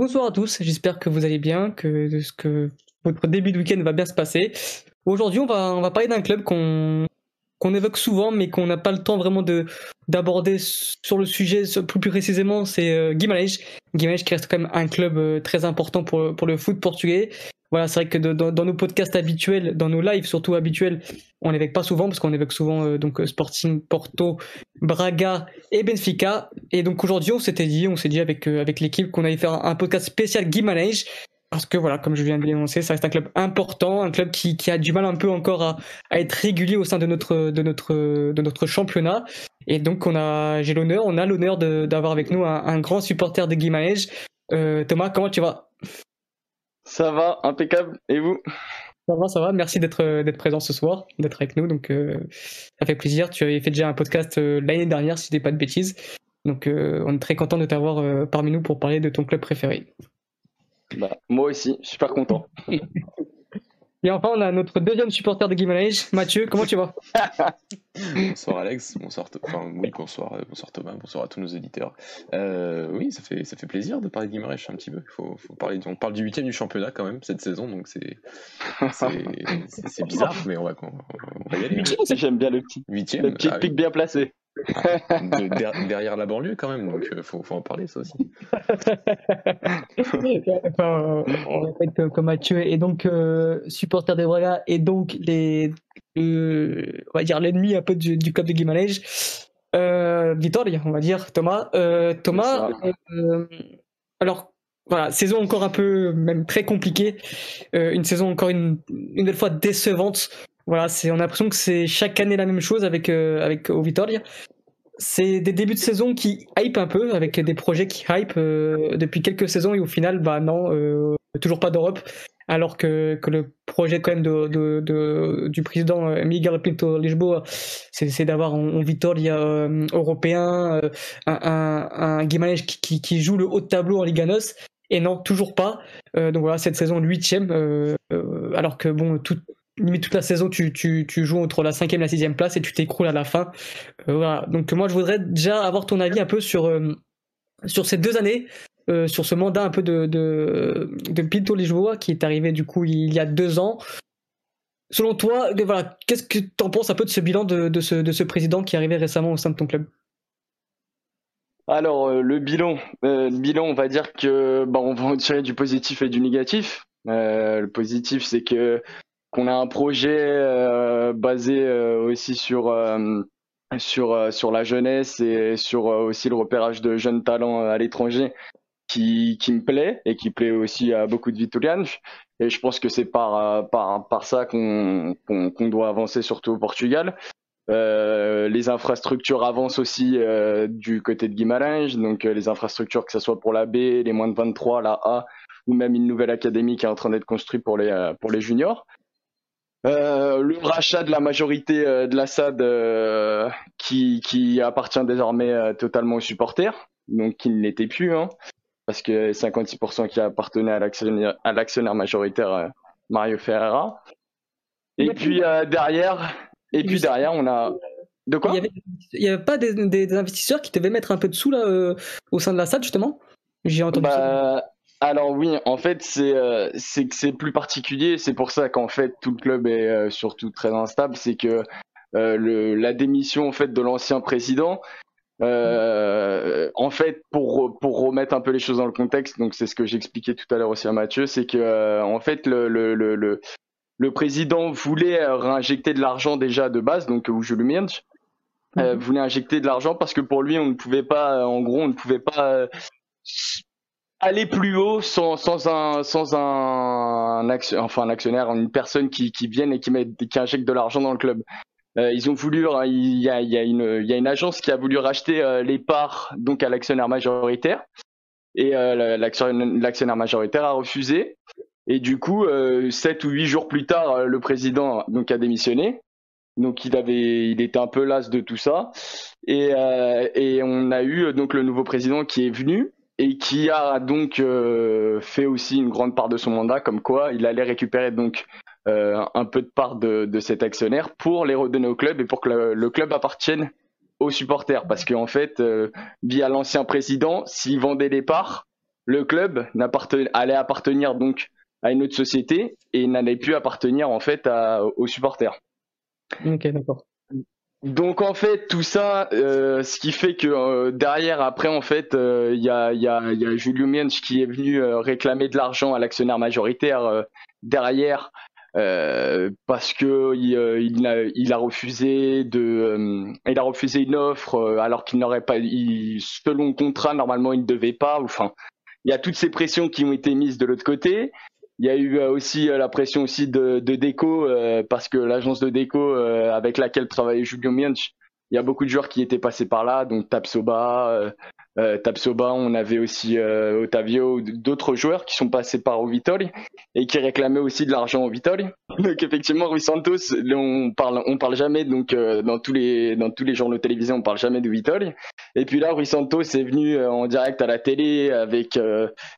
Bonsoir à tous, j'espère que vous allez bien, que, que votre début de week-end va bien se passer. Aujourd'hui, on va, parler d'un club qu'on évoque souvent, mais qu'on n'a pas le temps vraiment de d'aborder sur le sujet plus, précisément, c'est euh, Guimarães. Guimarães qui reste quand même un club euh, très important pour le foot portugais. Voilà, c'est vrai que dans, nos podcasts habituels, dans nos lives surtout habituels, on n'évoque pas souvent parce qu'on évoque souvent euh, donc Sporting, Porto, Braga et Benfica. Et donc aujourd'hui, on s'était dit, on s'est dit avec euh, avec l'équipe qu'on allait faire un, podcast spécial Guimarães parce que voilà, comme je viens de l'énoncer, ça reste un club important, un club qui, a du mal un peu encore à, être régulier au sein de notre championnat. Et donc on a, j'ai l'honneur, on a l'honneur d'avoir avec nous un, un, grand supporter de Guimarães. Euh, Thomas, comment tu vas? Ça va, impeccable. Et vous? Ça va, ça va. Merci d'être d'être présent ce soir, d'être avec nous. Donc euh, ça fait plaisir. Tu avais fait déjà un podcast euh, l'année dernière, si je dis pas de bêtises. Donc euh, on est très content de t'avoir euh, parmi nous pour parler de ton club préféré. Bah, moi aussi, super content. Et enfin, on a notre deuxième supporter de Guimarães, Mathieu. Comment tu vas? Bonsoir Alex, bonsoir, enfin, oui, bonsoir, euh, bonsoir Thomas, bonsoir à tous nos éditeurs. Euh, oui, ça fait, ça fait plaisir de parler de Guimarães un petit peu. Faut, faut parler, on parle du huitième du championnat quand même cette saison, donc c'est, c'est, bizarre, mais on va, on va y aller. J'aime bien le petit, huitième, le petit ah pic bien placé. De, derrière la banlieue quand même, donc il faut, faut, en parler ça aussi. enfin, on répète comme Mathieu et donc euh, supporter des Braga et donc les, euh, on va dire l'ennemi un peu du, du club de Guimarães. Euh, Vitoria, on va dire Thomas. Euh, Thomas, euh, alors voilà, saison encore un peu même très compliquée, euh, une saison encore une une nouvelle fois décevante voilà, c'est on a l'impression que c'est chaque année la même chose avec euh, avec au Vitoria. C'est des débuts de saison qui hype un peu avec des projets qui hype euh, depuis quelques saisons et au final bah non, euh, toujours pas d'Europe alors que, que le projet quand même de, de, de du président euh, Miguel Pinto Lisboa, c'est d'avoir un Vitoria euh, européen, euh, un, un, un qui, qui, qui, joue le haut de tableau en Liga NOS, et non, toujours pas. donc voilà, cette saison huitième, alors que bon, tout, limite toute la saison, tu, joues entre la cinquième et la sixième place et tu t'écroules à la fin. Euh. Donc moi, je voudrais déjà avoir ton avis un peu sur, euh, ces deux années, euh, sur ce mandat un peu de, de, de Pinto qui est arrivé du coup il y a deux ans. Selon toi, qu'est-ce que tu en penses un peu de ce bilan de, ce, de ce président qui est arrivé récemment au sein de ton club? Alors le bilan, bilan, on va dire que bah, on va en tirer du positif et du négatif. le positif, c'est que qu'on a un projet euh, basé euh, aussi sur euh, sur sur la jeunesse et sur aussi le repérage de jeunes talents à l'étranger qui, qui me plaît et qui plaît aussi à beaucoup de Vitorianos. Et je pense que c'est par, par, par ça qu'on qu'on doit avancer, surtout au Portugal. Euh, les infrastructures avancent aussi euh, du côté de Guimarães, donc les infrastructures que ce soit pour la B, les moins de 23, la A, ou même une nouvelle académie qui est en train d'être construite pour les, pour les juniors. Euh, le rachat de la majorité euh, de la SAD euh, qui, qui appartient désormais totalement aux supporters, donc qui ne l'était plus, hein, parce que 56% qui appartenait à l'actionnaire, majoritaire Mario Ferreira. Et puis derrière, et puis derrière, on a de quoi? Il y avait, avait pas des, des, investisseurs qui devaient mettre un peu de sous là au sein de la SAD justement? J'ai entendu bah, ça. Alors oui, en fait, c'est euh, c'est que c'est plus particulier. C'est pour ça qu'en fait tout le club est euh, surtout très instable. C'est que euh, le, la démission en fait de l'ancien président, euh, en fait, pour pour remettre un peu les choses dans le contexte, donc c'est ce que j'expliquais tout à l'heure aussi à Mathieu, c'est que euh, en fait le le, le le président voulait réinjecter de l'argent déjà de base, donc où je le euh, voulait injecter de l'argent parce que pour lui on ne pouvait pas, en gros on ne pouvait pas aller plus haut sans, sans un sans un, actionnaire, enfin un actionnaire, une personne qui, qui vienne et qui met qui injecte de l'argent dans le club. Euh, ils ont voulu, hein, il y a, y a y a une agence qui a voulu racheter euh, les parts donc à l'actionnaire majoritaire. Et euh, l'actionnaire majoritaire a refusé. Et du coup euh, sept ou huit jours plus tard euh, le président donc a démissionné. Donc il avait il était un peu las de tout ça. Et euh, et on a eu donc le nouveau président qui est venu et qui a donc euh, fait aussi une grande part de son mandat, comme quoi il allait récupérer donc euh, un peu de part de, cet actionnaire pour les redonner au club et pour que le, le club appartienne aux supporters. Parce qu'en fait, euh, via l'ancien président, s'il vendait les parts, le club allait appartenir donc à une autre société et n'allait plus appartenir en fait aux supporters. Ok, d'accord. Donc en fait tout ça, euh, ce qui fait que euh, derrière après en fait il y, a, a, y Julio Miensch qui est venu réclamer de l'argent à l'actionnaire majoritaire derrière euh, parce que il, euh, il, a, il, refusé de, euh, il a refusé une offre alors qu'il n'aurait pas, il, selon le contrat normalement il ne devait pas. Enfin, il y a toutes ces pressions qui ont été mises de l'autre côté. Il y a eu aussi la pression aussi de, de Deco parce que l'agence de Deco avec laquelle travaillait Julio Miench, il y a beaucoup de joueurs qui étaient passés par là, donc Tapsoba, euh, Tapsoba, on avait aussi euh, Otavio, d'autres joueurs qui sont passés par Ovitol et qui réclamaient aussi de l'argent au Vitol. Donc effectivement, Rui Santos, on parle, on parle jamais donc euh, dans tous les dans tous les journaux télévisés, on parle jamais de Vitol. Et puis là, Rui Santos est venu euh, en direct à la télé avec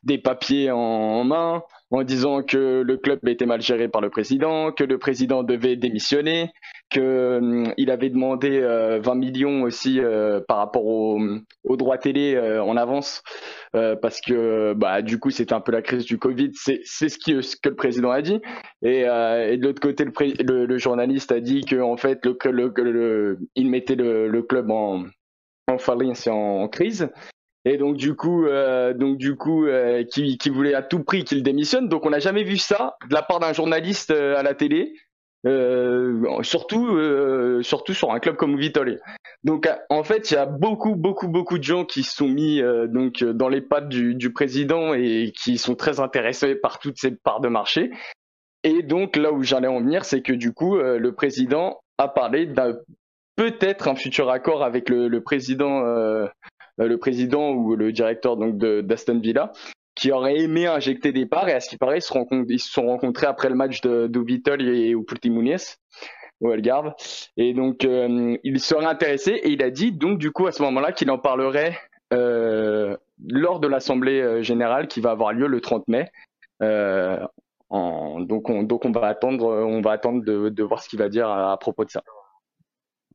des papiers en main en disant que le club était mal géré par le président, que le président devait démissionner, qu'il hum, avait demandé 20 euh, millions aussi euh, par rapport aux au droits télé euh, en avance, parce que bah, du coup c'était un peu la crise du Covid, c'est ce, que le président a dit. Et, de l'autre côté, le, journaliste a dit que en fait il mettait le, club en, en faillite, en crise et donc du coup, euh, donc du coup, euh, qui, voulait à tout prix qu'il démissionne. Donc on n'a jamais vu ça de la part d'un journaliste euh, à la télé, euh, surtout surtout sur un club comme Vitole. Donc en fait, il y a beaucoup beaucoup beaucoup de gens qui sont mis donc dans les pattes du, président et qui sont très intéressés par toutes ces parts de marché. Et donc là où j'allais en venir, c'est que du coup, le président a parlé d'un peut-être un futur accord avec le, président le président ou le directeur donc d'Aston Villa qui aurait aimé injecter des parts et à ce qui paraît ils se, ils se sont rencontrés après le match de, de Vittel et ou Munies au Algarve et donc euh, il serait intéressé et il a dit donc du coup à ce moment-là qu'il en parlerait euh, lors de l'assemblée euh, générale qui va avoir lieu le 30 mai en, donc on donc on va attendre on va attendre de, de voir ce qu'il va dire à propos de ça.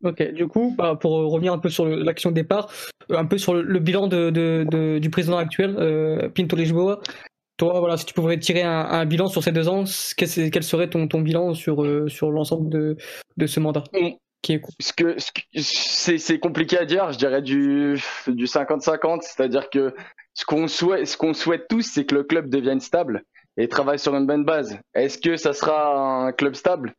Ok, du coup, bah, pour revenir un peu sur l'action de départ, euh, un peu sur le, bilan de, de, du président actuel, euh, Pinto Lisboa, toi, voilà, si tu pouvais tirer un, bilan sur ces deux ans, quel, quel serait ton, ton bilan sur, euh, sur l'ensemble de, de ce mandat qui est ce que, c'est, compliqué à dire, je dirais du, du 50-50, c'est-à-dire que ce qu'on souhaite, ce qu'on souhaite tous, c'est que le club devienne stable et travaille sur une bonne base. Est-ce que ça sera un club stable?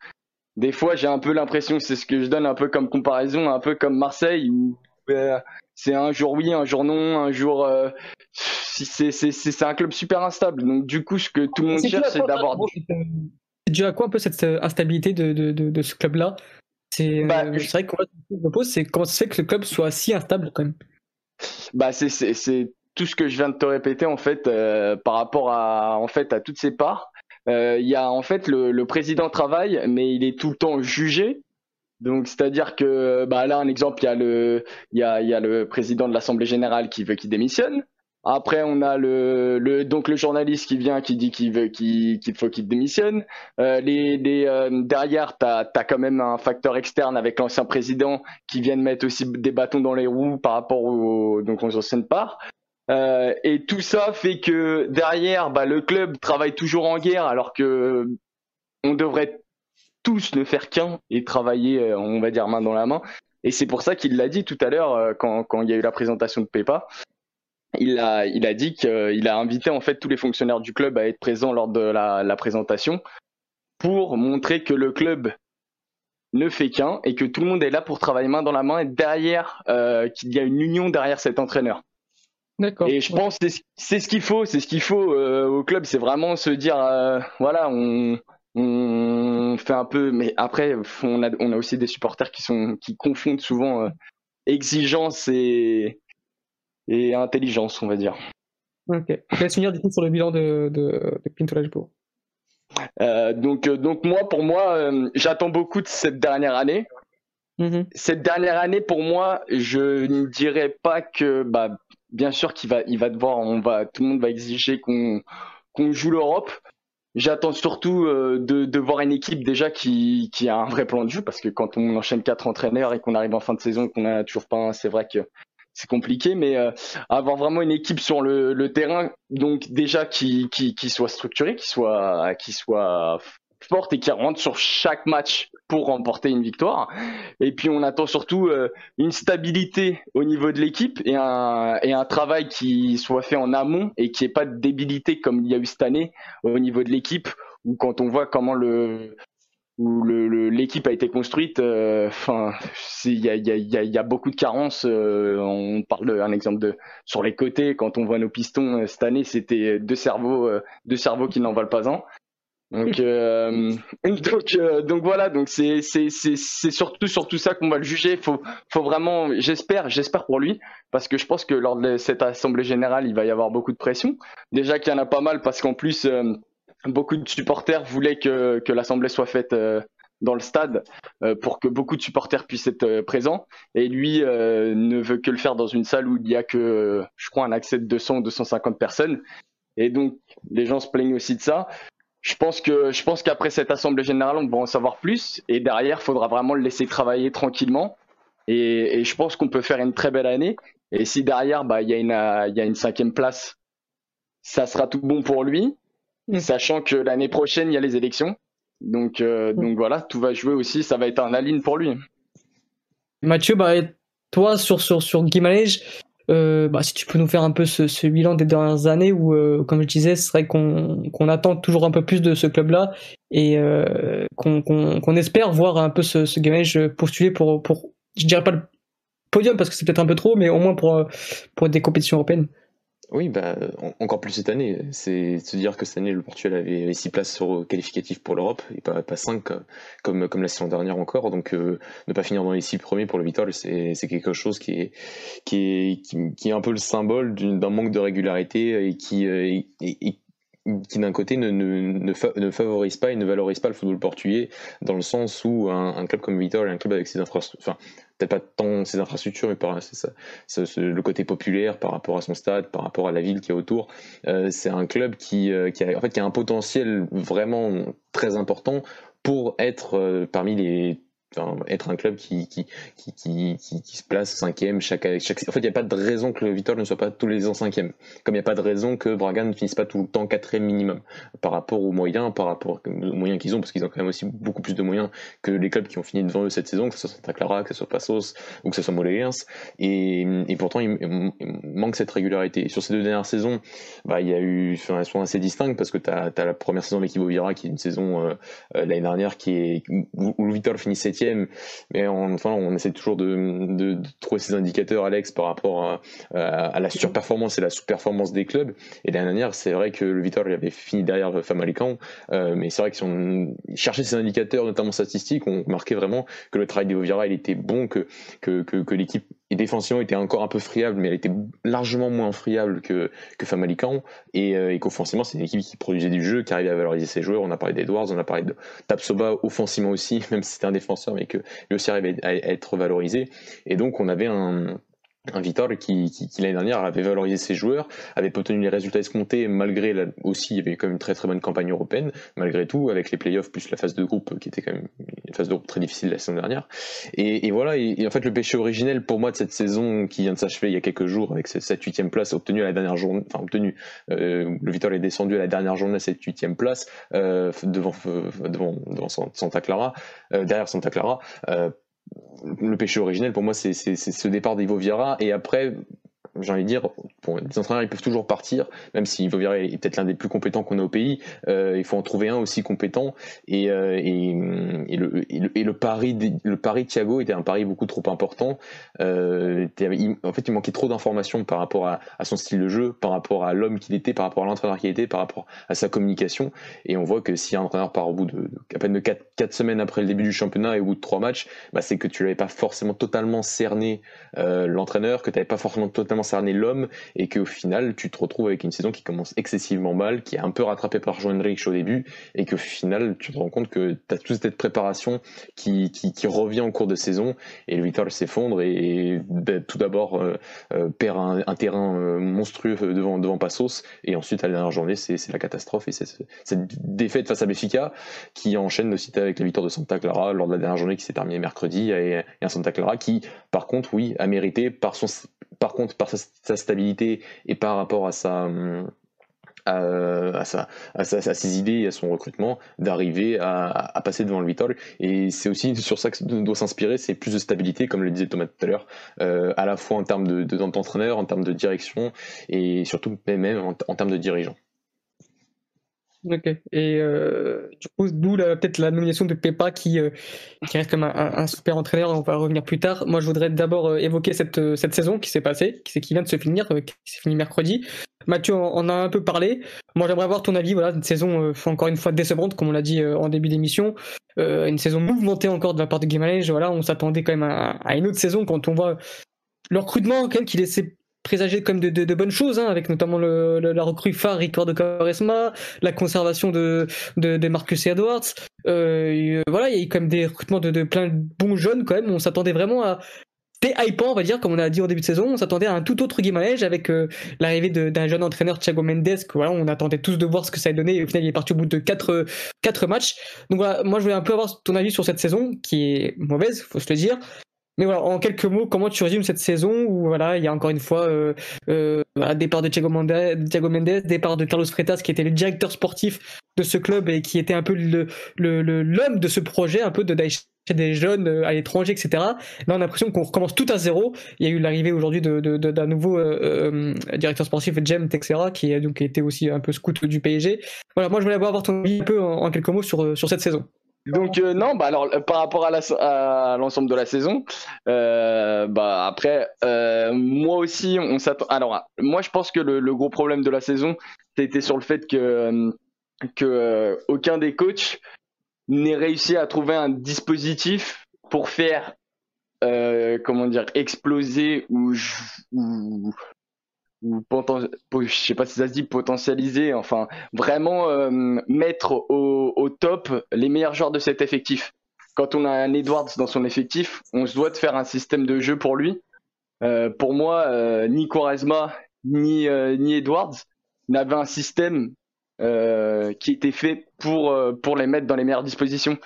Des fois, j'ai un peu l'impression, c'est ce que je donne un peu comme comparaison, un peu comme Marseille, où euh, c'est un jour oui, un jour non, un jour. Euh, c'est un club super instable. Donc, du coup, ce que tout le monde cherche, c'est d'avoir. C'est dû à quoi un peu cette euh, instabilité de, de, de, ce club-là? C'est bah, vrai que je pose, c'est comment ça fait que le club soit si instable quand même Bah, c'est tout ce que je viens de te répéter en fait par rapport à en fait à toutes ces parts euh, il y a en fait le, président travaille, mais il est tout le temps jugé. Donc, c'est-à-dire que, bah, là, un exemple, il y a le, président de l'Assemblée générale qui veut qu'il démissionne. Après, on a le, donc le journaliste qui vient, qui dit qu'il faut qu'il démissionne. Euh, euh, derrière, t'as, as quand même un facteur externe avec l'ancien président qui vient de mettre aussi des bâtons dans les roues par rapport aux, donc aux anciennes parts. Euh, et tout ça fait que derrière, bah, le club travaille toujours en guerre, alors que on devrait tous ne faire qu'un et travailler, euh, on va dire, main dans la main. Et c'est pour ça qu'il l'a dit tout à l'heure euh, quand, quand, il y a eu la présentation de Pepa. Il a, il a dit qu'il a invité en fait tous les fonctionnaires du club à être présents lors de la, présentation pour montrer que le club ne fait qu'un et que tout le monde est là pour travailler main dans la main et derrière qu'il y a une union derrière cet entraîneur. Et je pense que c'est ce qu'il faut, c'est ce qu'il faut euh, au club, c'est vraiment se dire, euh, voilà, on, on fait un peu, mais après, on a, on a aussi des supporters qui sont qui confondent souvent euh, exigence et, et intelligence, on va dire. Ok. Laisse finir du coup sur le bilan de, de, de Pinto donc, donc moi, pour moi, j'attends beaucoup de cette dernière année. Mm-hmm. Cette dernière année, pour moi, je ne dirais pas que bah, bien sûr qu'il va, il va devoir, on va, tout le monde va exiger qu'on qu'on joue l'Europe. J'attends surtout euh, de, de, voir une équipe déjà qui, qui a un vrai plan de jeu parce que quand on enchaîne quatre entraîneurs et qu'on arrive en fin de saison et qu'on a toujours pas un, c'est vrai que c'est compliqué, mais avoir vraiment une équipe sur le, le terrain, donc déjà qui, qui, qui soit structurée, qui soit, qui soit et qui rentre sur chaque match pour remporter une victoire. Et puis on attend surtout euh, une stabilité au niveau de l'équipe et un, et un travail qui soit fait en amont et qui ait pas de débilité comme il y a eu cette année au niveau de l'équipe où quand on voit comment le où l'équipe a été construite, euh, enfin, il y a, y, a, y a, beaucoup de carences. Euh, on parle d'un exemple de sur les côtés, quand on voit nos pistons cette année, c'était deux cerveaux, deux cerveaux qui n'en valent pas un. Donc, euh, donc, euh, donc voilà, donc c'est c'est c'est c'est surtout sur tout ça qu'on va le juger. Faut faut vraiment, j'espère, j'espère pour lui, parce que je pense que lors de cette assemblée générale, il va y avoir beaucoup de pression. Déjà qu'il y en a pas mal, parce qu'en plus, euh, beaucoup de supporters voulaient que que l'assemblée soit faite dans le stade pour que beaucoup de supporters puissent être présents. Et lui ne veut que le faire dans une salle où il y a que, je crois, un accès de 200 ou 250 personnes. Et donc, les gens se plaignent aussi de ça je pense que je pense qu'après cette assemblée générale, on va en savoir plus et derrière, il faudra vraiment le laisser travailler tranquillement. Et, je pense qu'on peut faire une très belle année. Et si derrière, bah, il y a une il y a une cinquième place, ça sera tout bon pour lui, mm. sachant que l'année prochaine il y a les élections. Donc euh, mm. donc voilà, tout va jouer aussi. Ça va être un aline pour lui. Mathieu, bah, toi sur sur sur euh, bah, si tu peux nous faire un peu ce, bilan des dernières années où, euh, comme je disais, ce serait qu'on attend toujours un peu plus de ce club-là et euh, qu'on espère voir un peu ce, ce Game postuler pour, pour, je dirais pas le podium parce que c'est peut-être un peu trop, mais au moins pour des compétitions européennes. Oui, bah, encore plus cette année. C'est se dire que cette année, le Portugal avait 6 places sur qualificatives pour l'Europe et pas, pas 5 comme, comme la saison dernière encore. Donc, euh, ne pas finir dans les 6 premiers pour le Vital, c'est quelque chose qui est, qui, est, qui, est un peu le symbole d'un manque de régularité et qui, euh, qui d'un côté ne, ne, favorise pas et ne valorise pas le football portugais dans le sens où un, club comme Vital et un club avec ses infrastructures, enfin peut-être pas tant ses infrastructures, mais par le côté populaire par rapport à son stade, par rapport à la ville qui est autour. Euh, c'est un club qui, euh, qui, a, en fait, qui a un potentiel vraiment très important pour être euh, parmi les être un club qui, qui, qui, qui, qui se place cinquième chaque, chaque... En fait, il n'y a pas de raison que le Vitor ne soit pas tous les ans cinquième. Comme il n'y a pas de raison que Braga ne finisse pas tout le temps quatrième minimum par rapport aux moyens, par rapport aux moyens qu'ils ont, parce qu'ils ont quand même aussi beaucoup plus de moyens que les clubs qui ont fini devant eux cette saison, que ce soit Santa Clara, que ce soit Passos ou que ce soit Moléens. Et, et pourtant, il, manque cette régularité. sur ces deux dernières saisons, bah, il y a eu, elles sont assez distinctes parce que tu as, as, la première saison avec Ivo Vira qui est une saison euh, euh, l'année dernière qui est, où, où le Vitor finit mais enfin, on essaie toujours de, trouver ces indicateurs, Alex, par rapport à, la surperformance et la sous-performance des clubs. Et l'année dernière, c'est vrai que le Vitor avait fini derrière Famalicão, euh, mais c'est vrai que si on cherchait ces indicateurs, notamment statistiques, on remarquait vraiment que le travail de Vira, il était bon, que, l'équipe défensivement était encore un peu friable, mais elle était largement moins friable que, que. Et, euh, et qu'offensivement, c'est une équipe qui produisait du jeu, qui arrivait à valoriser ses joueurs. On a parlé d'Edwards, on a parlé de Tapsoba offensivement aussi, même si c'était un défenseur, mais que lui aussi arrivait à être valorisé. Et donc, on avait un, un Vitor qui, qui, l'année dernière avait valorisé ses joueurs, avait obtenu les résultats escomptés malgré aussi il y avait quand même une très très bonne campagne européenne malgré tout avec les playoffs plus la phase de groupe qui était quand même une phase de groupe très difficile la saison dernière. Et, voilà et, en fait le péché originel pour moi de cette saison qui vient de s'achever il y a quelques jours avec cette huitième place obtenue à la dernière journée enfin obtenue euh, le Vitor est descendu à la dernière journée à cette huitième place euh, devant, devant, devant Santa Clara euh, derrière Santa Clara le péché originel pour moi c'est ce départ d'Ivo Vieira. Et après j'ai envie de dire, bon, les entraîneurs ils peuvent toujours partir, même si Vovira est peut-être l'un des plus compétents qu'on a au pays, euh, il faut en trouver un aussi compétent. Et, euh, et, et, le, et, le, pari, le pari de Thiago était un pari beaucoup trop important. Euh, en fait, il manquait trop d'informations par rapport à, son style de jeu, par rapport à l'homme qu'il était, par rapport à l'entraîneur qu'il était, par rapport à sa communication. Et on voit que si un entraîneur part au bout de, à peine de 4, semaines après le début du championnat et au bout de 3 matchs, bah, c'est que tu n'avais pas forcément totalement cerné l'entraîneur, que tu n'avais pas forcément totalement cerner l'homme et qu'au final tu te retrouves avec une saison qui commence excessivement mal, qui est un peu rattrapée par Jean Henrich au début et qu'au final tu te rends compte que tu as toute cette préparation qui, qui, revient en cours de saison et le Vital s'effondre et, ben, tout d'abord euh, euh, perd un, terrain euh, monstrueux devant, devant Passos et ensuite à la dernière journée c'est la catastrophe et c'est cette défaite face à Béfica qui enchaîne aussi avec la victoire de Santa Clara lors de la dernière journée qui s'est terminée mercredi et un Santa Clara qui par contre oui a mérité par son par contre, par sa, stabilité et par rapport à sa, à, sa, à, ses idées et à son recrutement, d'arriver à, passer devant le Vitol. Et c'est aussi sur ça que doit s'inspirer, c'est plus de stabilité, comme le disait Thomas tout à l'heure, euh, à la fois en termes d'entraîneur, de, en termes de direction et surtout même en, termes de dirigeant. Ok. Et euh, du coup, d'où peut-être la nomination de Pepa qui, euh, qui reste comme un, super entraîneur. On va revenir plus tard. Moi, je voudrais d'abord évoquer cette, cette saison qui s'est passée, qui, qui vient de se finir, qui s'est finie mercredi. Mathieu en a un peu parlé. Moi, j'aimerais avoir ton avis. Voilà, une saison euh, encore une fois décevante, comme on l'a dit euh, en début d'émission. Euh, une saison mouvementée encore de la part de Guimarães. Voilà, on s'attendait quand même à, une autre saison quand on voit le recrutement même qui laissait présager comme de, de, bonnes choses, hein, avec notamment la recrue phare Ricardo Quaresma, la conservation de, de, Marcus Edwards. voilà, il y a eu quand des recrutements de, de plein de bons jeunes quand même. On s'attendait vraiment à, c'était hypant, on va dire, comme on a dit au début de saison. On s'attendait à un tout autre Guimaraes avec euh, l'arrivée d'un jeune entraîneur Thiago Mendes. Voilà, on attendait tous de voir ce que ça allait donner. Et au final, il est parti au bout de 4 quatre, matchs. Donc voilà, moi, je voulais un peu avoir ton avis sur cette saison, qui est mauvaise, faut se le dire. Mais voilà, en quelques mots, comment tu résumes cette saison où voilà, il y a encore une fois euh, euh, départ de Thiago Mendes, départ de Carlos Freitas qui était le directeur sportif de ce club et qui était un peu le l'homme de ce projet, un peu de Daesh des jeunes euh, à l'étranger, etc. Là, on a l'impression qu'on recommence tout à zéro. Il y a eu l'arrivée aujourd'hui d'un de, de, nouveau euh, euh, directeur sportif, Jem Texera, qui a donc été aussi un peu scout du PSG. Voilà, moi je voulais avoir ton avis un peu en, quelques mots sur, sur cette saison. Donc non, bah alors par rapport à l'ensemble de la saison, bah après moi aussi on s'attend. Alors moi je pense que le, gros problème de la saison, c'était sur le fait que que aucun des coachs n'ait réussi à trouver un dispositif pour faire, euh, comment dire, exploser ou, ou, ou je sais pas si ça se dit potentialiser, enfin vraiment euh, mettre au, top les meilleurs joueurs de cet effectif. Quand on a un Edwards dans son effectif, on se doit de faire un système de jeu pour lui. Euh, pour moi, euh, ni Quaresma ni, ni Edwards n'avaient un système qui était fait pour, pour les mettre dans les meilleures dispositions.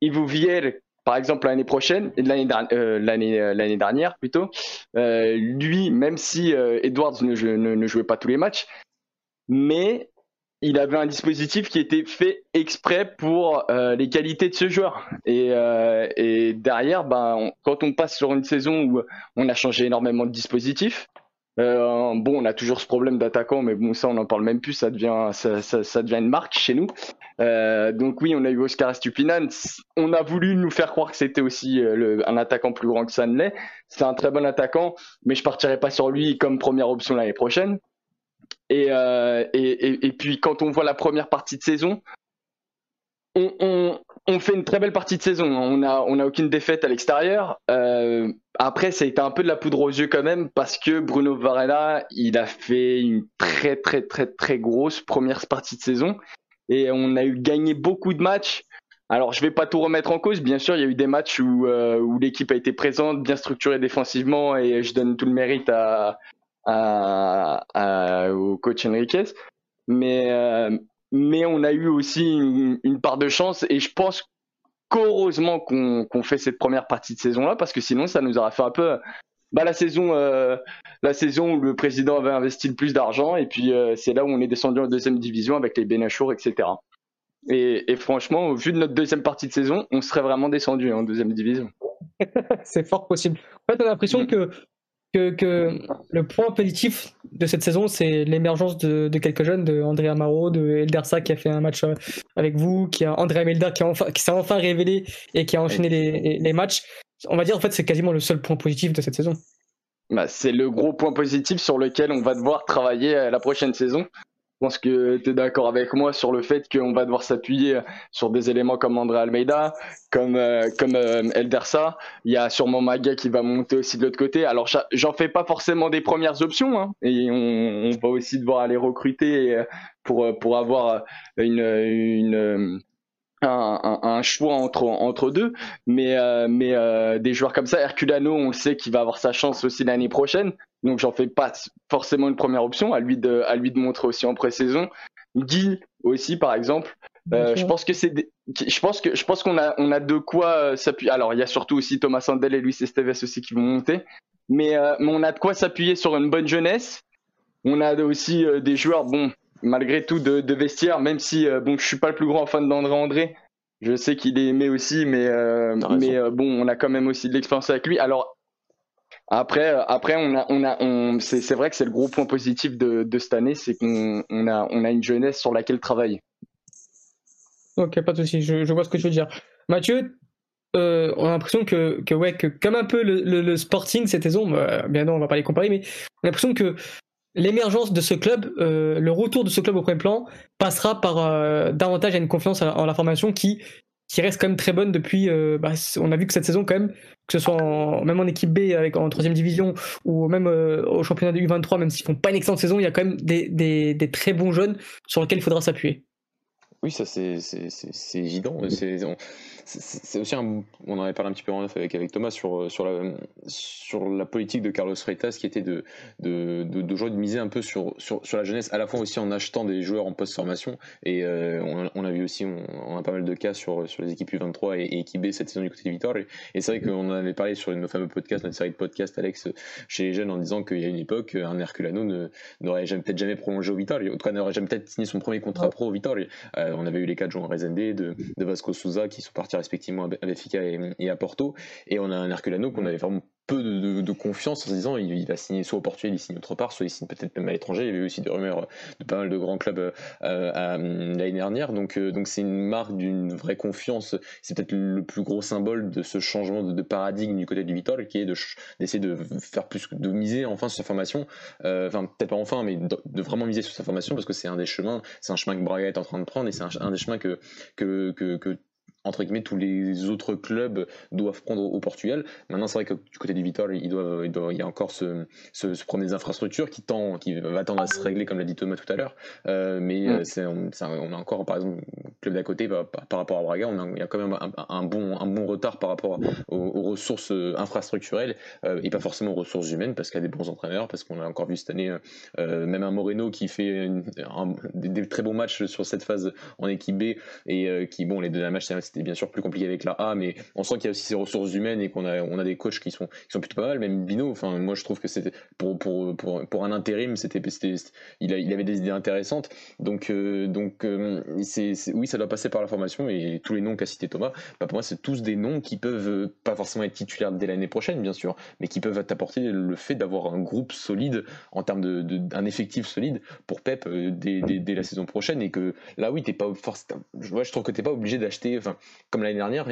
Yves Viel, par exemple, l'année prochaine, l'année euh, l'année dernière plutôt, lui, même si Edwards ne, jouait pas tous les matchs, mais il avait un dispositif qui était fait exprès pour les qualités de ce joueur. Et, et derrière, ben, quand on passe sur une saison où on a changé énormément de dispositifs, euh, bon, on a toujours ce problème d'attaquant, mais bon, ça, on n'en parle même plus. Ça devient, ça, ça, ça, devient une marque chez nous. Euh, donc oui, on a eu Oscar Stupinan. On a voulu nous faire croire que c'était aussi euh, le, un attaquant plus grand que ça ne l'est. C'est un très bon attaquant, mais je partirai pas sur lui comme première option l'année prochaine. Et, euh, et, et, et, puis quand on voit la première partie de saison, on, on, on fait une très belle partie de saison. On a, on a aucune défaite à l'extérieur. Euh, après, ça a été un peu de la poudre aux yeux quand même parce que Bruno Varela, il a fait une très très très très grosse première partie de saison et on a eu gagné beaucoup de matchs. Alors, je vais pas tout remettre en cause. Bien sûr, il y a eu des matchs où, euh, l'équipe a été présente, bien structurée défensivement et je donne tout le mérite à, au coach Enriquez. Mais, euh, mais on a eu aussi une, part de chance et je pense qu'heureusement qu'on fait cette première partie de saison là parce que sinon ça nous aurait fait un peu bah, la saison euh, la saison où le président avait investi le plus d'argent et puis euh, c'est là où on est descendu en deuxième division avec les Benachour etc et, et, franchement au vu de notre deuxième partie de saison on serait vraiment descendu en deuxième division. C'est fort possible. En fait on a l'impression mm. que que, le point positif de cette saison, c'est l'émergence de, quelques jeunes, de André Amaro, de Eldersa qui a fait un match euh, avec vous, qui a André Amelda qui, enfin, qui s'est enfin révélé et qui a enchaîné les, les, matchs. On va dire en fait c'est quasiment le seul point positif de cette saison. Bah, c'est le gros point positif sur lequel on va devoir travailler la prochaine saison. Je pense que tu es d'accord avec moi sur le fait qu'on va devoir s'appuyer sur des éléments comme André Almeida, comme, euh, comme euh, Eldersa. Il y a sûrement Maga qui va monter aussi de l'autre côté. Alors, j'en fais pas forcément des premières options. Hein, et on, va aussi devoir aller recruter euh, pour, pour avoir une, une, un, choix entre, entre deux. Mais, mais des joueurs comme ça, Herculano, on sait qu'il va avoir sa chance aussi l'année prochaine. Donc j'en fais pas forcément une première option, à lui de, à lui de montrer aussi en pré-saison. Guy aussi par exemple. Euh, je pense que c'est, je pense que je pense qu'on a on a de quoi euh, s'appuyer. Alors il y a surtout aussi Thomas Sandel et Luis Esteves aussi qui vont monter, mais, mais on a de quoi s'appuyer sur une bonne jeunesse. On a aussi des joueurs, bon, malgré tout, de, de vestiaire, même si bon, je suis pas le plus grand fan d'André André. Je sais qu'il est aimé aussi, mais, mais bon, on a quand même aussi de l'expérience avec lui. Alors, après, après, on a, on a, on, c'est vrai que c'est le gros point positif de, de cette année, c'est qu'on on a, on a une jeunesse sur laquelle travailler. Ok, pas de souci, je, vois ce que tu veux dire. Mathieu, euh, on a l'impression que, que, ouais, que comme un peu le, le, Sporting cette saison, bah, bien non, on va pas les comparer, mais on a l'impression que l'émergence de ce club, euh, le retour de ce club au premier plan, passera par euh, davantage à une confiance en la formation qui, qui reste quand même très bonne depuis. Euh, bah, on a vu que cette saison, quand même, que ce soit en, même en équipe B, avec, en troisième division, ou même euh, au championnat de U23, même s'ils font pas une excellente saison, il y a quand même des, très bons jeunes sur lesquels il faudra s'appuyer. Oui, ça c'est évident. C'est aussi un, on en avait parlé un petit peu en neuf avec, avec Thomas sur, sur, la, sur la politique de Carlos Freitas qui était de, de, de, de, miser un peu sur, sur, sur, la jeunesse, à la fois aussi en achetant des joueurs en post-formation. Et euh, on, on, a vu aussi, on, a pas mal de cas sur, sur les équipes U23 et, et équipe B cette saison du côté de Vitor. Et, c'est vrai qu'on en avait parlé sur nos fameux podcasts, notre série de podcasts, Alex, chez les jeunes, en disant qu'il y a une époque, un Herculano n'aurait peut-être jamais prolongé au Vitor. En tout cas, n'aurait jamais peut-être signé son premier contrat pro au Vitor. Euh, on avait eu les cas de Rezende, de, de Vasco Souza qui sont partis respectivement à Benfica et, à Porto. Et on a un Herculano qu'on avait vraiment peu de, confiance en se disant il, va signer soit au Portugal, il signe autre part, soit il signe peut-être même à l'étranger. Il y avait aussi des rumeurs de pas mal de grands clubs euh, l'année dernière. Donc euh, donc c'est une marque d'une vraie confiance. C'est peut-être le plus gros symbole de ce changement de, paradigme du côté du Vitor, qui est d'essayer de, faire plus, de miser enfin sur sa formation. Euh, enfin peut-être pas enfin, mais de, vraiment miser sur sa formation parce que c'est un des chemins, c'est un chemin que Braga est en train de prendre et c'est un, des chemins que, que entre guillemets tous les autres clubs doivent prendre au Portugal. Maintenant, c'est vrai que du côté du Vitor, il, doit, il, y a encore ce, ce, ce, problème des infrastructures qui tend, qui va attendre à se régler, comme l'a dit Thomas tout à l'heure. Euh, mais mm. euh, on, on, a encore, par exemple, le club d'à côté par, par, rapport à Braga, on a, il y a quand même un, bon, un bon retard par rapport aux, ressources euh, infrastructurelles et pas forcément aux ressources humaines, parce qu'il y a des bons entraîneurs, parce qu'on a encore vu cette année même un Moreno qui fait des, très bons matchs sur cette phase en équipe B et qui, bon, les deux matchs, c'est c'était bien sûr plus compliqué avec la A, mais on sent qu'il y a aussi ces ressources humaines et qu'on a, on a des coachs qui sont, qui sont plutôt pas mal. Même Bino, enfin, moi je trouve que c'était pour, pour, pour, pour un intérim, c'était, il, il avait des idées intéressantes. Donc, euh, donc euh, c'est, oui, ça doit passer par la formation et tous les noms qu'a cité Thomas, bah, pour moi, c'est tous des noms qui peuvent euh, pas forcément être titulaires dès l'année prochaine, bien sûr, mais qui peuvent t'apporter le fait d'avoir un groupe solide en termes de, d'un effectif solide pour Pep dès, dès, la saison prochaine et que là, oui, t'es pas forcément, je trouve que t'es pas obligé d'acheter, enfin, comme l'année dernière,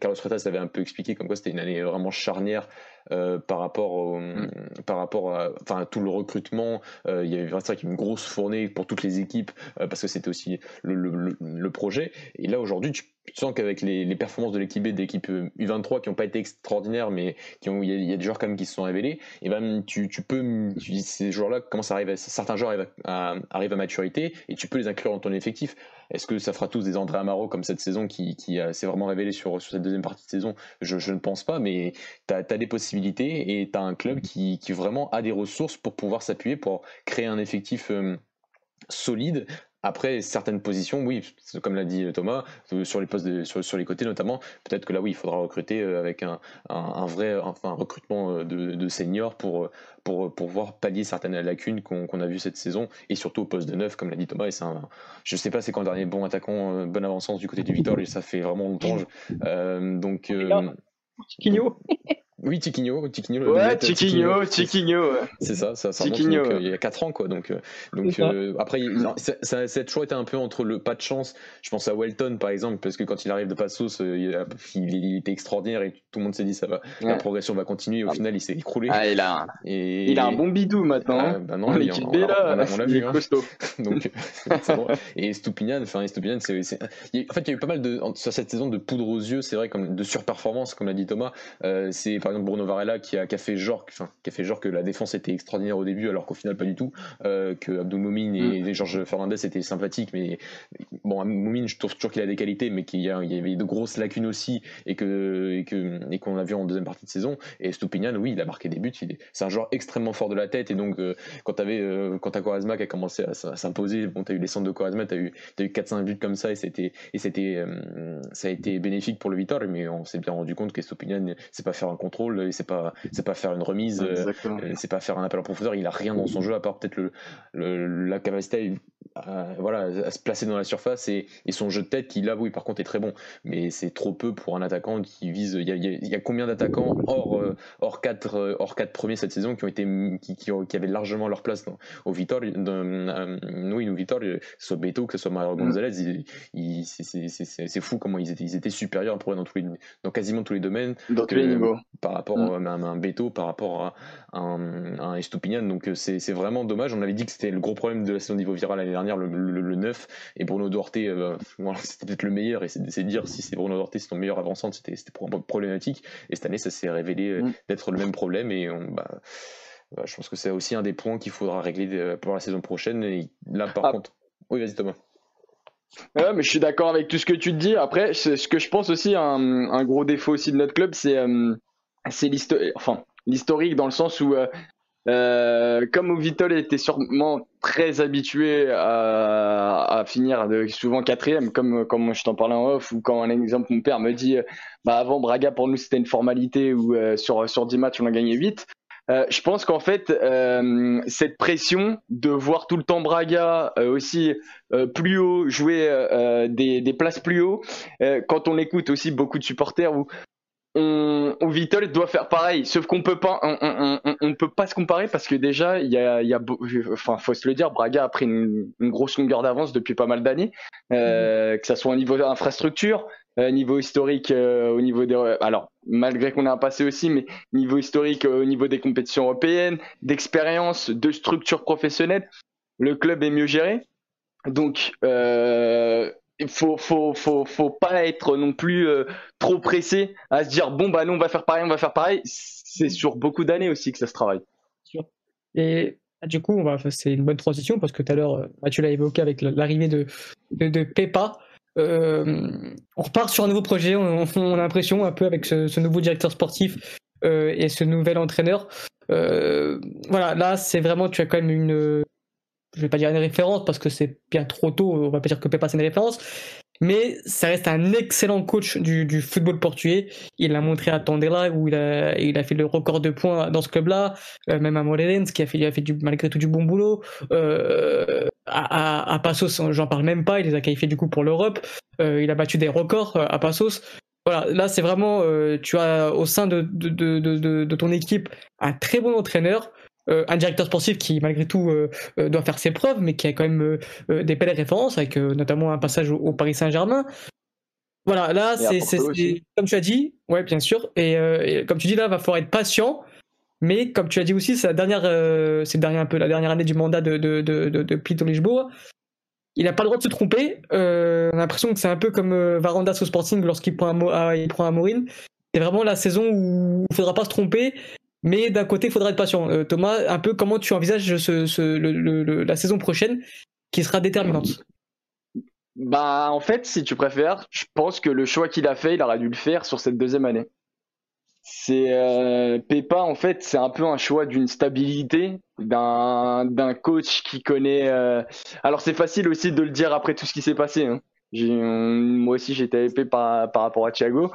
Carlos Freitas l'avait un peu expliqué comme quoi c'était une année vraiment charnière euh, par rapport au, mm. par rapport à, enfin, tout le recrutement. Euh, il y avait vraiment une grosse fournée pour toutes les équipes euh, parce que c'était aussi le, le, le, projet. Et là aujourd'hui, tu sens qu'avec les, les, performances de l'équipe B, d'équipe U23 qui n'ont pas été extraordinaires, mais qui ont, il y, a des joueurs quand même qui se sont révélés, et ben tu, tu peux, tu ces joueurs-là commencent à arriver, certains joueurs arrivent à, arrivent à maturité et tu peux les inclure dans ton effectif. Est-ce que ça fera tous des André Amaro comme cette saison qui, qui s'est vraiment révélé sur, sur cette deuxième partie de saison? Je, je ne pense pas, mais tu as, des possibilités et tu as un club qui, qui, vraiment a des ressources pour pouvoir s'appuyer, pour créer un effectif euh, solide après, certaines positions, oui, comme l'a dit Thomas, euh, sur les postes de, sur, sur, les côtés notamment, peut-être que là, oui, il faudra recruter euh, avec un, un, vrai enfin, un recrutement de, de, seniors pour, pour, pour voir pallier certaines lacunes qu'on a vues cette saison, et surtout au poste de neuf, comme l'a dit Thomas. Et c'est un, je sais pas, c'est quand le dernier bon attaquant, bonne avancement du côté du Victor, et ça fait vraiment longtemps. Euh, donc. Euh, Oui, Tiquinho, Tiquinho. Ouais, Tiquinho, Tiquinho. C'est ça, ça, ça remonte, euh, il y a 4 ans, quoi. Donc, euh, donc euh, après, ça, ça, ça, a toujours été un peu entre le pas de chance. Je pense à Welton, par exemple, parce que quand il arrive de Passos, il, il, était extraordinaire et tout le monde s'est dit ça va, la progression va continuer. Au ah. final, il s'est écroulé. Ah, il a, et... il a un bon bidou maintenant. Ah, bah non, il, on, là, on, l'a vu. Hein. donc, bon. Et Stupinian, enfin, Stupinian, c'est, en fait, il y a eu pas mal de, sur cette saison de poudre aux yeux, c'est vrai, comme de surperformance, comme l'a dit Thomas. c'est par exemple Bruno Varela qui a, qui a fait genre, enfin, qui a fait genre que la défense était extraordinaire au début, alors qu'au final pas du tout. Euh, que Abdul Momin et, mm. Georges Fernandez étaient sympathiques, mais bon, Momin, je trouve toujours qu'il a des qualités, mais qu'il y, y avait de grosses lacunes aussi, et que et que et qu'on a vu en deuxième partie de saison. Et Stupinian, oui, il a marqué des buts. C'est un joueur extrêmement fort de la tête, et donc euh, quand t'avais euh, quand t'as Quaresma qui a commencé à, s'imposer, bon, t'as eu les centres de Quaresma, t'as eu as eu 4-5 buts comme ça, et c'était et c'était ça a été bénéfique pour le Vitor, mais on s'est bien rendu compte que Stupinian, c'est pas faire un contrôle contrôle, et c'est pas, c'est pas faire une remise, c'est pas faire un appel en profondeur. Il a rien dans son jeu à part peut-être le, la capacité à, voilà, à se placer dans la surface et, son jeu de tête qui là, oui, par contre, est très bon. Mais c'est trop peu pour un attaquant qui vise. Il y a, combien d'attaquants hors, hors, 4, hors quatre premiers cette saison qui ont été qui, qui, avaient largement leur place au Vitor, oui, nous Vitor, que ce soit Beto, que ce soit Mario mm. Gonzalez, c'est fou comment ils étaient, ils étaient supérieurs pour dans, tous les, dans quasiment tous les domaines. Dans tous les niveaux. Par rapport mm. à, un Beto, par rapport à, un, un Estupinian. Donc c'est vraiment dommage. On avait dit que c'était le gros problème de la saison niveau viral l'année dernière, le, le, 9. Et Bruno Duarte, euh, c'était peut-être le meilleur. Et c'est dire si c'est Bruno Duarte, c'est ton meilleur avançant, c'était problématique. Et cette année, ça s'est révélé euh, mm. d'être le même problème. Et on, bah, bah, je pense que c'est aussi un des points qu'il faudra régler euh, pour la saison prochaine. Et là, par ah. contre. Oui, vas-y, Thomas. Ouais, mais je suis d'accord avec tout ce que tu te dis. Après, ce que je pense aussi, un, un gros défaut aussi de notre club, c'est euh, l'historique enfin, dans le sens où, euh, euh, comme Vitol était sûrement très habitué à, à finir de, souvent quatrième, comme, comme je t'en parlais en off, ou quand un exemple, mon père me dit, bah avant Braga pour nous c'était une formalité où sur, sur 10 matchs on a gagné 8. Euh, je pense qu'en fait, euh, cette pression de voir tout le temps Braga euh, aussi plus haut, jouer des, des, places plus haut, quand on écoute aussi beaucoup de supporters où on, on Vittel doit faire pareil, sauf qu'on peut pas, on, on, on, ne peut pas se comparer parce que déjà, il y a, y a, enfin, faut se le dire, Braga a pris une, une grosse longueur d'avance depuis pas mal d'années, euh, que ça soit au niveau infrastructure, euh, niveau historique, euh, au niveau des, alors malgré qu'on a un passé aussi, mais niveau historique, au niveau des compétitions européennes, d'expérience, de structure professionnelle, le club est mieux géré. Donc, euh, il faut, faut, faut, faut pas être non plus euh, trop pressé à se dire bon bah nous on va faire pareil, on va faire pareil. C'est sur beaucoup d'années aussi que ça se travaille. Et ah, du coup, c'est une bonne transition parce que tout à l'heure, euh, Mathieu l'a évoqué avec l'arrivée de, de, Pepa. Euh, on repart sur un nouveau projet. On, a l'impression un peu avec ce, nouveau directeur sportif et ce nouvel entraîneur. voilà, là c'est vraiment tu as quand même une je vais pas dire une référence parce que c'est bien trop tôt, on va pas dire que Pepa c'est une référence, mais ça reste un excellent coach du, football portugais. Il l'a montré à Tondela où il a, fait le record de points dans ce club-là, euh, même à Morelense qui a fait, malgré tout du bon boulot. Euh, à, Passos, j'en parle même pas, il les a qualifiés du coup pour l'Europe. Euh, il a battu des records à Passos. Voilà, là c'est vraiment, tu as au sein de ton équipe un très bon entraîneur euh, un directeur sportif qui malgré tout euh, euh, doit faire ses preuves, mais qui a quand même des belles références, avec notamment un passage au, Paris Saint-Germain. Voilà, là, c'est comme tu as dit, ouais, bien sûr, et, comme tu dis là, va falloir être patient. Mais comme tu as dit aussi, c'est la dernière, c'est un peu la dernière année du mandat de de de, de, de Pito Lisboa. Il n'a pas le droit de se tromper. on a l'impression que c'est un peu comme Varandas au Sporting lorsqu'il prend un, il prend un Morin. C'est vraiment la saison où il faudra pas se tromper mais d'un côté, il faudra être patient. Euh, Thomas, un peu comment tu envisages la saison prochaine qui sera déterminante? Bah, en fait, si tu préfères, je pense que le choix qu'il a fait, il aurait dû le faire sur cette deuxième année. C'est euh, Pepa, en fait, c'est un peu un choix d'une stabilité, d'un coach qui connaît. Euh, alors, c'est facile aussi de le dire après tout ce qui s'est passé. Hein. Moi aussi, j'étais épais par, par rapport à Thiago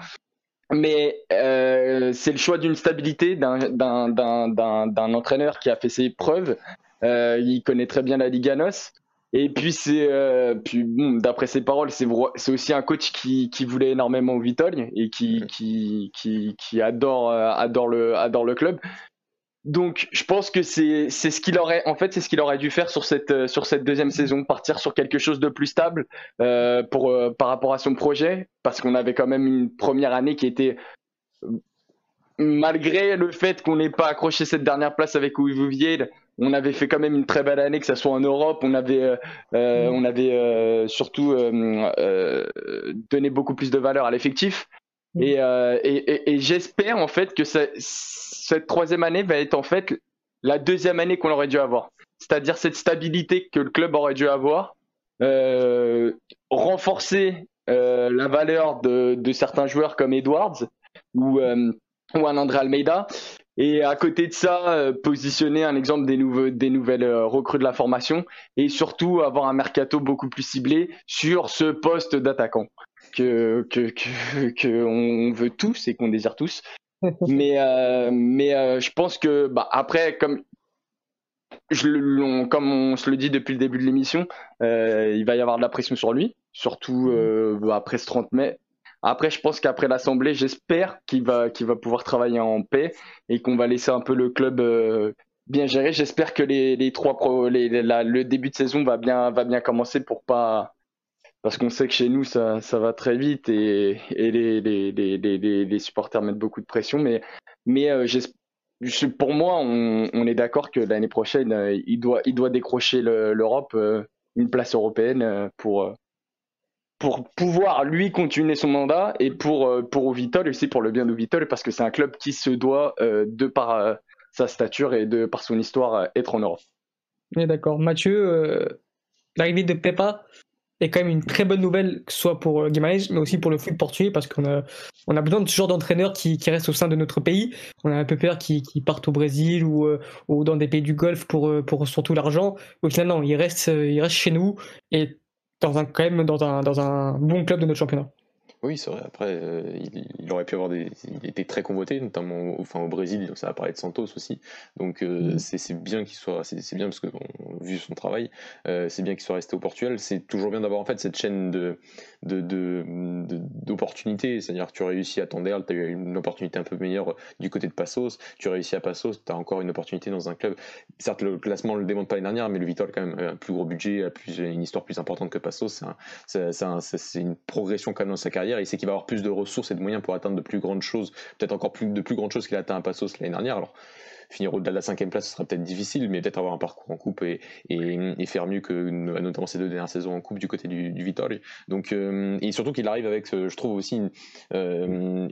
mais euh, c'est le choix d'une stabilité d'un entraîneur qui a fait ses preuves. Euh, il connaît très bien la Liga NOS. Et puis c'est, euh, puis bon, d'après ses paroles, c'est aussi un coach qui, qui voulait énormément au Vitogne et qui, qui, qui, qui adore, adore le, adore le club. Donc, je pense que c'est c'est ce qu'il aurait en fait c'est ce qu'il aurait dû faire sur cette euh, sur cette deuxième saison, partir sur quelque chose de plus stable euh, pour euh, par rapport à son projet, parce qu'on avait quand même une première année qui était malgré le fait qu'on n'ait pas accroché cette dernière place avec Ouivouvier, on avait fait quand même une très belle année, que ce soit en Europe. On avait, euh, on avait surtout donné beaucoup plus de valeur à l'effectif. Et, et, et j'espère en fait que cette troisième année va être en fait la deuxième année qu'on aurait dû avoir. C'est-à-dire cette stabilité que le club aurait dû avoir, euh, renforcer euh, la valeur de, certains joueurs comme Edwards ou, euh, ou un André Almeida. Et à côté de ça, positionner un exemple des, nouveaux, des nouvelles recrues de la formation et surtout avoir un mercato beaucoup plus ciblé sur ce poste d'attaquant que, que, que, que, on veut tous et qu'on désire tous. mais euh, mais euh, je pense que bah, après comme je, comme on se le dit depuis le début de l'émission, euh, il va y avoir de la pression sur lui, surtout mmh. après ce 30 mai. Après, je pense qu'après l'Assemblée, j'espère qu'il va, qu'il va pouvoir travailler en paix et qu'on va laisser un peu le club bien géré. J'espère que les, les trois pro, les, le début de saison va bien, va bien commencer pour pas parce qu'on sait que chez nous ça, ça va très vite et, et les, les, les, les, supporters mettent beaucoup de pression. Mais, mais euh, pour moi, on, on est d'accord que l'année prochaine, euh, il, doit, il doit décrocher l'Europe, euh, une place européenne pour, pour pouvoir lui continuer son mandat et pour, pour aussi pour le bien de parce que c'est un club qui se doit de par sa stature et de par son histoire être en Europe. D'accord. Mathieu, l'arrivée de Pepa, est quand même une très bonne nouvelle, soit pour euh, Guimarães, mais aussi pour le foot portugais, parce qu'on a, on a besoin de ce genre d'entraîneurs qui, qui restent au sein de notre pays. On a un peu peur qu'ils qui partent au Brésil ou, euh, ou dans des pays du Golfe pour, euh, pour surtout l'argent. Au final, non, ils restent, ils restent chez nous et dans un, quand même dans un, dans un bon club de notre championnat. Oui, c'est vrai. Après, euh, il, aurait pu avoir des. Il était très convoité, notamment au, enfin, au Brésil, ça va parler de Santos aussi. Donc, euh, mm. c'est bien qu'il soit. C'est bien parce que, vu son travail, euh, c'est bien qu'il soit resté au Portugal. C'est toujours bien d'avoir en fait cette chaîne de d'opportunités. De, C'est-à-dire que tu réussis à Tondel, tu as eu une opportunité un peu meilleure du côté de Passos. Tu réussis à Passos, tu as encore une opportunité dans un club. Certes, le classement ne le démontre pas l'année dernière, mais le Vital, quand même, un plus gros budget, plus, une histoire plus importante que Passos. C'est une progression quand même dans sa carrière il sait qu'il va avoir plus de ressources et de moyens pour atteindre de plus grandes choses, peut-être encore plus de plus grandes choses qu'il a atteint à Passos l'année dernière. Finir au-delà de la cinquième place, ce sera peut-être difficile, mais peut-être avoir un parcours en coupe et, et, faire mieux que notamment ces deux dernières saisons en coupe du côté du, du Donc, euh, et surtout qu'il arrive avec, je trouve aussi, une, euh,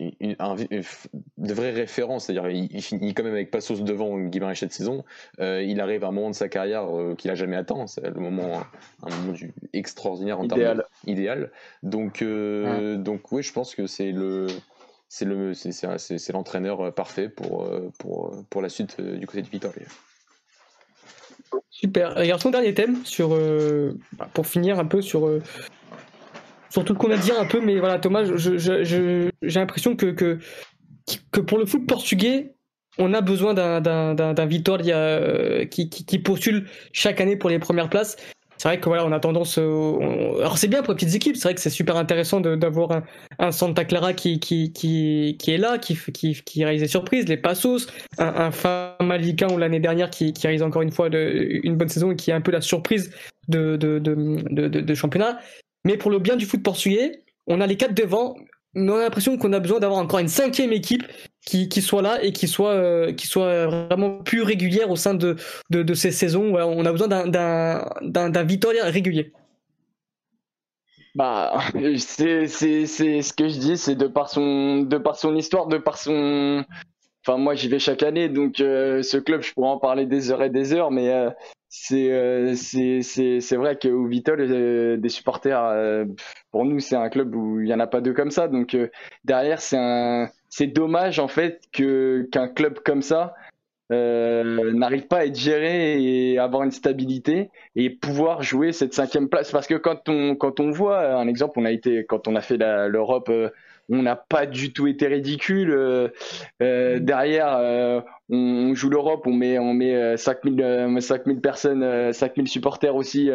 de vraies références, c'est-à-dire il, finit quand même avec Passos devant Guimarães cette saison. Euh, il arrive à un moment de sa carrière qu'il a jamais atteint, c'est le moment, un moment du, extraordinaire en termes idéal. Donc, donc oui, je pense que c'est le c'est le c'est l'entraîneur euh, parfait pour, euh, pour, euh, pour la suite du côté de Vitoria. Super. Et son dernier thème sur bah, pour finir un peu sur sur tout ce qu'on a dit un peu, mais voilà Thomas, j'ai l'impression que, que que pour le foot portugais, on a besoin d'un Vitoria qui, qui, qui, postule chaque année pour les premières places c'est vrai que voilà, on a tendance. Alors c'est bien pour les petites équipes. C'est vrai que c'est super intéressant d'avoir un, un, Santa Clara qui qui, qui, qui est là, qui, qui, qui réalise des surprises, les Passos, un, un Famalicão ou l'année dernière qui, qui réalise encore une fois une bonne saison et qui est un peu la surprise de de, de, de, de championnat. Mais pour le bien du foot portugais, on a les quatre devant, mais on a l'impression qu'on a besoin d'avoir encore une cinquième équipe qui, soit là et qui soit, euh, qui soit vraiment plus régulière au sein de, de, ces saisons. Ouais, on a besoin d'un Victoria régulier. Bah, c'est ce que je dis, c'est de par son de par son histoire, de par son. Enfin, moi, j'y vais chaque année, donc euh, ce club, je pourrais en parler des heures et des heures, mais euh, c'est c'est vrai qu'au Vitol, des supporters, pour nous, c'est un club où il n'y en a pas deux comme ça. Donc derrière, c'est un c'est dommage en fait que qu'un club comme ça euh, n'arrive pas à être géré et avoir une stabilité et pouvoir jouer cette cinquième place parce que quand on quand on voit un exemple on a été quand on a fait l'Europe euh, on n'a pas du tout été ridicule euh, euh derrière euh, on, joue l'Europe on met on met 5000 5000 personnes 5000 supporters aussi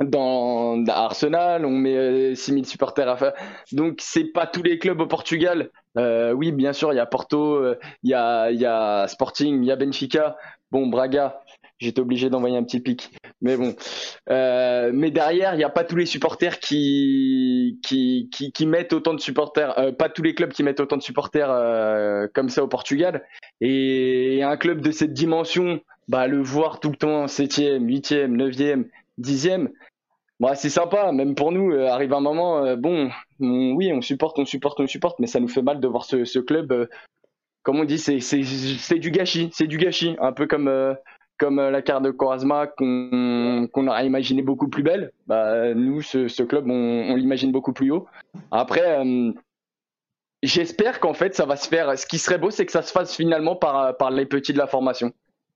dans Arsenal, on met 6000 supporters à faire. Donc c'est pas tous les clubs au Portugal euh, oui, bien sûr, il y a Porto, il y, a, y a Sporting, il y a Benfica. Bon, Braga, j'étais obligé d'envoyer un petit pic. Mais bon. Euh, mais derrière, il n'y a pas tous les supporters qui, qui, qui, mettent autant de supporters, pas tous les clubs qui mettent autant de supporters comme ça au Portugal. Et, un club de cette dimension, bah, le voir tout le temps 7e, 8e, 9e, 10e, bah, c'est sympa, même pour nous, euh, arrive un moment, euh, bon, oui, on supporte, on supporte, on supporte, mais ça nous fait mal de voir ce, ce club, euh, comme on dit, c'est du gâchis, c'est du gâchis, un peu comme, comme la carte de Corazma qu'on, qu'on aurait imaginé beaucoup plus belle. Bah, nous, ce, club, on, l'imagine beaucoup plus haut. Après, j'espère qu'en fait, ça va se faire. Ce qui serait beau, c'est que ça se fasse finalement par, par les petits de la formation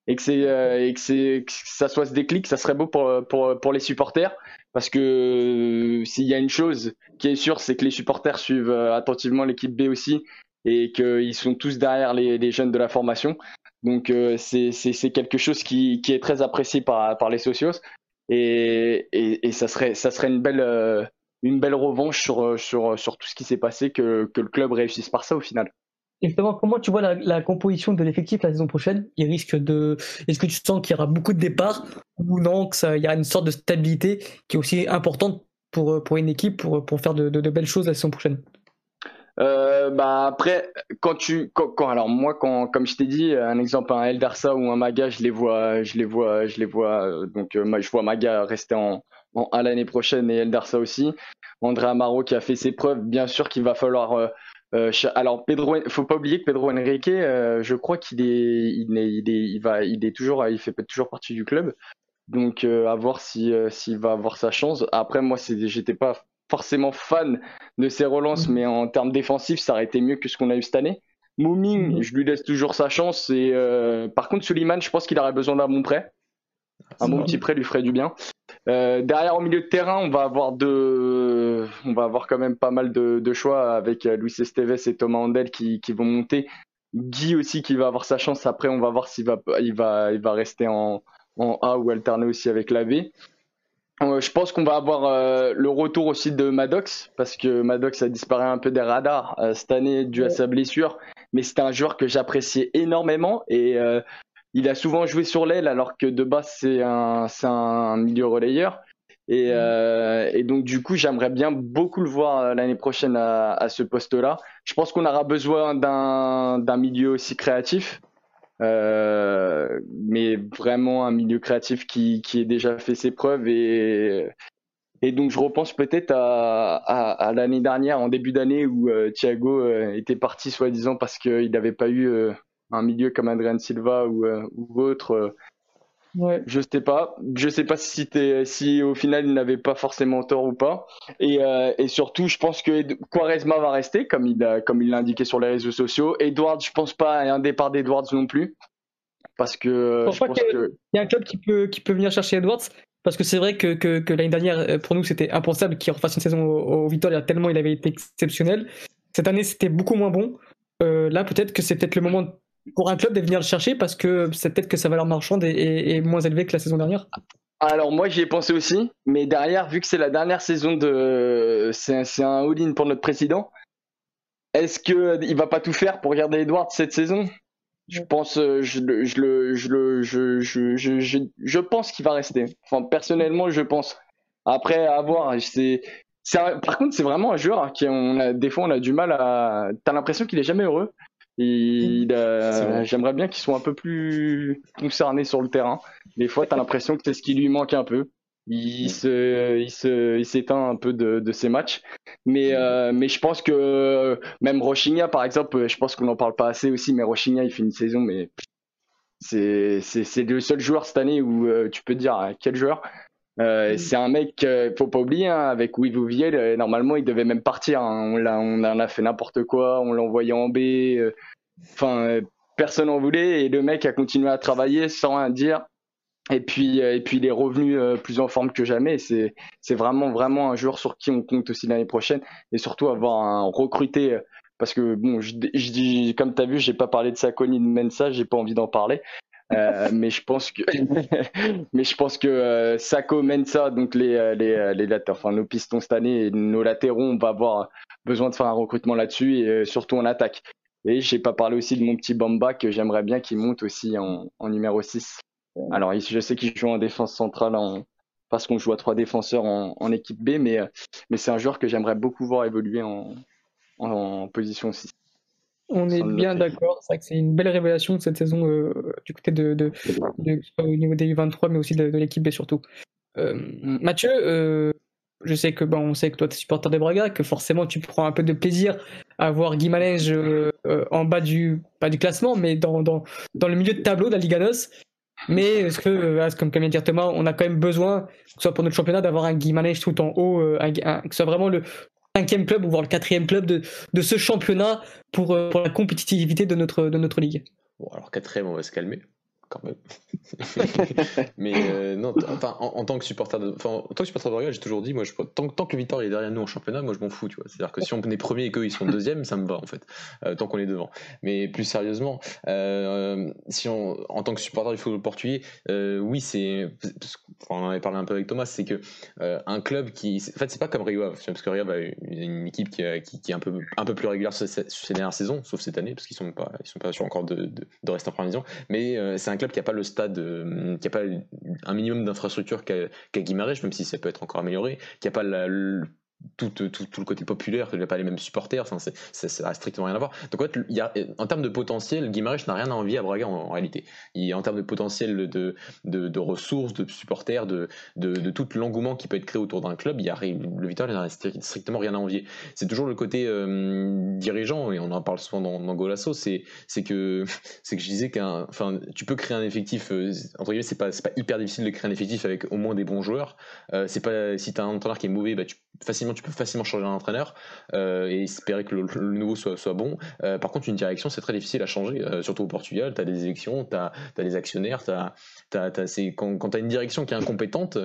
et que et que ça soit ce déclic, ça serait beau pour les supporters parce que euh, s'il y a une chose qui est sûre, c'est que les supporters suivent euh, attentivement l'équipe B aussi et qu'ils sont tous derrière les, jeunes de la formation. Donc c'est quelque chose qui, est très apprécié par, par les socios et, et, ça, serait, ça serait une belle, une belle revanche sur, sur, sur tout ce qui s'est passé, que, que le club réussisse par ça au final. Justement, comment tu vois la, composition de l'effectif la saison prochaine? Il risque de. Est-ce que tu sens qu'il y aura beaucoup de départs? Ou non qu'il y a une sorte de stabilité qui est aussi importante pour, pour une équipe pour, pour faire de, de, belles choses la saison prochaine? Euh, bah après quand tu quand, alors moi quand comme je t'ai dit un exemple un Eldarsa ou un Maga je les vois je les vois je les vois euh, donc euh, je vois Maga rester en, en à l'année prochaine et Eldarsa aussi André Amaro qui a fait ses preuves bien sûr qu'il va falloir euh, alors Pedro, faut pas oublier que Pedro Henrique, euh, je crois qu'il est, il est, il est, il va, il est toujours, il fait toujours partie du club. Donc euh, à voir si s'il va avoir sa chance. Après moi, c'est, j'étais pas forcément fan de ses relances, mais en termes défensifs, ça aurait été mieux que ce qu'on a eu cette année. Mouming, mhm. je lui laisse toujours sa chance. Et par contre, Suleiman, je pense qu'il aurait besoin d'un bon prêt. Un bon petit prêt lui ferait du bien. Euh, derrière, au milieu de terrain, on va avoir de, on va avoir quand même pas mal de, choix avec euh, Luis Esteves et Thomas Andel qui, vont monter. Guy aussi qui va avoir sa chance. Après, on va voir s'il va, il va, il va rester en, A ou alterner aussi avec la B. Euh, je pense qu'on va avoir le retour aussi de Maddox parce que Maddox a disparu un peu des radars cette année dû à sa blessure. Mais c'était un joueur que j'appréciais énormément et il a souvent joué sur l'aile alors que de base c'est un, un milieu relayeur. Et, mm. euh, et, donc du coup j'aimerais bien beaucoup le voir euh, l'année prochaine à, à ce poste-là. Je pense qu'on aura besoin d'un milieu aussi créatif. Euh, mais vraiment un milieu créatif qui, qui ait déjà fait ses preuves et, et donc je repense peut-être à, à, à l'année dernière, en début d'année, où euh, Thiago euh, était parti soi-disant parce qu'il n'avait pas eu un milieu comme Adrien Silva ou, ou autre. Euh, ouais. Je sais pas. Je sais pas si, si au final il n'avait pas forcément tort ou pas. Et, euh, et surtout, je pense que Quaresma va rester, comme il a, comme il l'a indiqué sur les réseaux sociaux. Edwards, je pense pas à un départ d'Edwards non plus. Parce que. Je pense, qu'il y a un club qui peut, qui peut venir chercher Edwards. Parce que c'est vrai que, que, que l'année dernière, pour nous, c'était impensable qu'il refasse une saison au, au Victoria, tellement il avait été exceptionnel. Cette année, c'était beaucoup moins bon. là, peut-être que c'est peut-être le moment pour un club de venir le chercher parce que c'est peut-être que sa valeur marchande est, moins élevée que la saison dernière alors moi j'y ai pensé aussi, mais derrière, vu que c'est la dernière saison de... C'est un all-in pour notre président, est-ce qu'il va pas tout faire pour garder Edward cette saison? Je pense, je, je, je, je, je, je, je pense qu'il va rester. Enfin, personnellement, je pense. Après, à voir. C'est, par contre, c'est vraiment un joueur qui, on a, des fois, on a du mal à. T'as l'impression qu'il est jamais heureux. J'aimerais bien qu'ils soit un peu plus concernés sur le terrain. Des fois, tu as l'impression que c'est ce qui lui manque un peu. Il se, il se, il s'éteint un peu de, de ses matchs. Mais, euh, mais je pense que même Rochinha, par exemple, je pense qu'on n'en parle pas assez aussi, mais Rochinha, il fait une saison, mais c'est, c'est, le seul joueur cette année où euh, tu peux te dire hein, quel joueur. Euh, c'est un mec, faut pas oublier, hein, avec Louis Vouvier, normalement il devait même partir. Hein. On, on en a fait n'importe quoi, on l'a envoyé en B. Enfin, personne en voulait et le mec a continué à travailler sans rien dire. Et puis, et puis il est revenu plus en forme que jamais. C'est, vraiment, vraiment un joueur sur qui on compte aussi l'année prochaine et surtout avoir un recruté. Parce que bon, je, dis, comme tu as vu, j'ai pas parlé de Sakoni de Mensa, j'ai pas envie d'en parler. Euh, mais je pense que, mais je pense que euh, Sako, Mensa, donc les, euh, les, les enfin nos pistons cette année et nos latéraux, on va avoir besoin de faire un recrutement là-dessus et surtout en attaque. Et j'ai pas parlé aussi de mon petit Bamba que j'aimerais bien qu'il monte aussi en, en, numéro 6. Alors je sais qu'il joue en défense centrale en, parce qu'on joue à trois défenseurs en, en équipe B, mais, mais c'est un joueur que j'aimerais beaucoup voir évoluer en, en, position 6. On est bien d'accord, c'est vrai que c'est une belle révélation de cette saison euh, du côté de, de, au niveau des U23, mais aussi de, l'équipe B surtout. Euh. Mathieu, euh, je sais que bon, on sait que toi tu es supporter des Braga, que forcément tu prends un peu de plaisir à voir Guy en bas du pas du classement, mais dans, dans, dans le milieu de tableau de la Liga NOS. Mais est-ce que, comme, comme vient de dire Thomas, on a quand même besoin, que ce soit pour notre championnat, d'avoir un Guy tout en haut, que ce soit vraiment le, cinquième club ou voire le quatrième club de, de ce championnat pour, euh, pour la compétitivité de notre, de notre ligue. Bon, alors quatrième, on va se calmer. Quand même. mais euh, non, enfin, en, tant que supporter de, enfin, en tant que supporter de j'ai toujours dit, moi, je, tant, tant que Victor est derrière nous en championnat, moi, je m'en fous, tu vois. C'est-à-dire que si on est premier et qu'eux, ils sont deuxième, ça me va, en fait, euh, tant qu'on est devant. Mais plus sérieusement, euh, si on, en tant que supporter du football portugais, oui, c'est, on en avait parlé un peu avec Thomas, c'est que un club qui, en fait, c'est pas comme Rio parce que Rio a une équipe qui, qui, est un peu, un peu plus régulière sur ces, dernières saisons, sauf cette année, parce qu'ils sont pas, ils sont pas sûrs encore de, de, rester en première division. Mais c'est un club qui a pas le stade euh, qui a pas un minimum d'infrastructure qu'a qu même si ça peut être encore amélioré, qui a pas la, tout, tout, tout, le côté populaire, que n'a pas les mêmes supporters, enfin, ça n'a strictement rien à voir. Donc en, fait, il y a, en termes de potentiel, Guimarães n'a rien à envier à Braga en, réalité. Il, en termes de potentiel de, de, de ressources, de supporters, de, de, de tout l'engouement qui peut être créé autour d'un club, il y a, le Vital n'a strictement rien à envier. C'est toujours le côté euh, dirigeant, et on en parle souvent dans, dans Golasso, c'est que, que je disais qu'un, enfin, tu peux créer un effectif, euh, entre guillemets, c'est pas, pas hyper difficile de créer un effectif avec au moins des bons joueurs. Euh, c'est pas, si tu as un entraîneur qui est mauvais, bah, tu facilement tu peux facilement changer un entraîneur euh, et espérer que le, nouveau soit, bon. Euh, par contre, une direction, c'est très difficile à changer, euh, surtout au Portugal. Tu as des élections, tu as, des actionnaires. As, quand, quand tu as une direction qui est incompétente,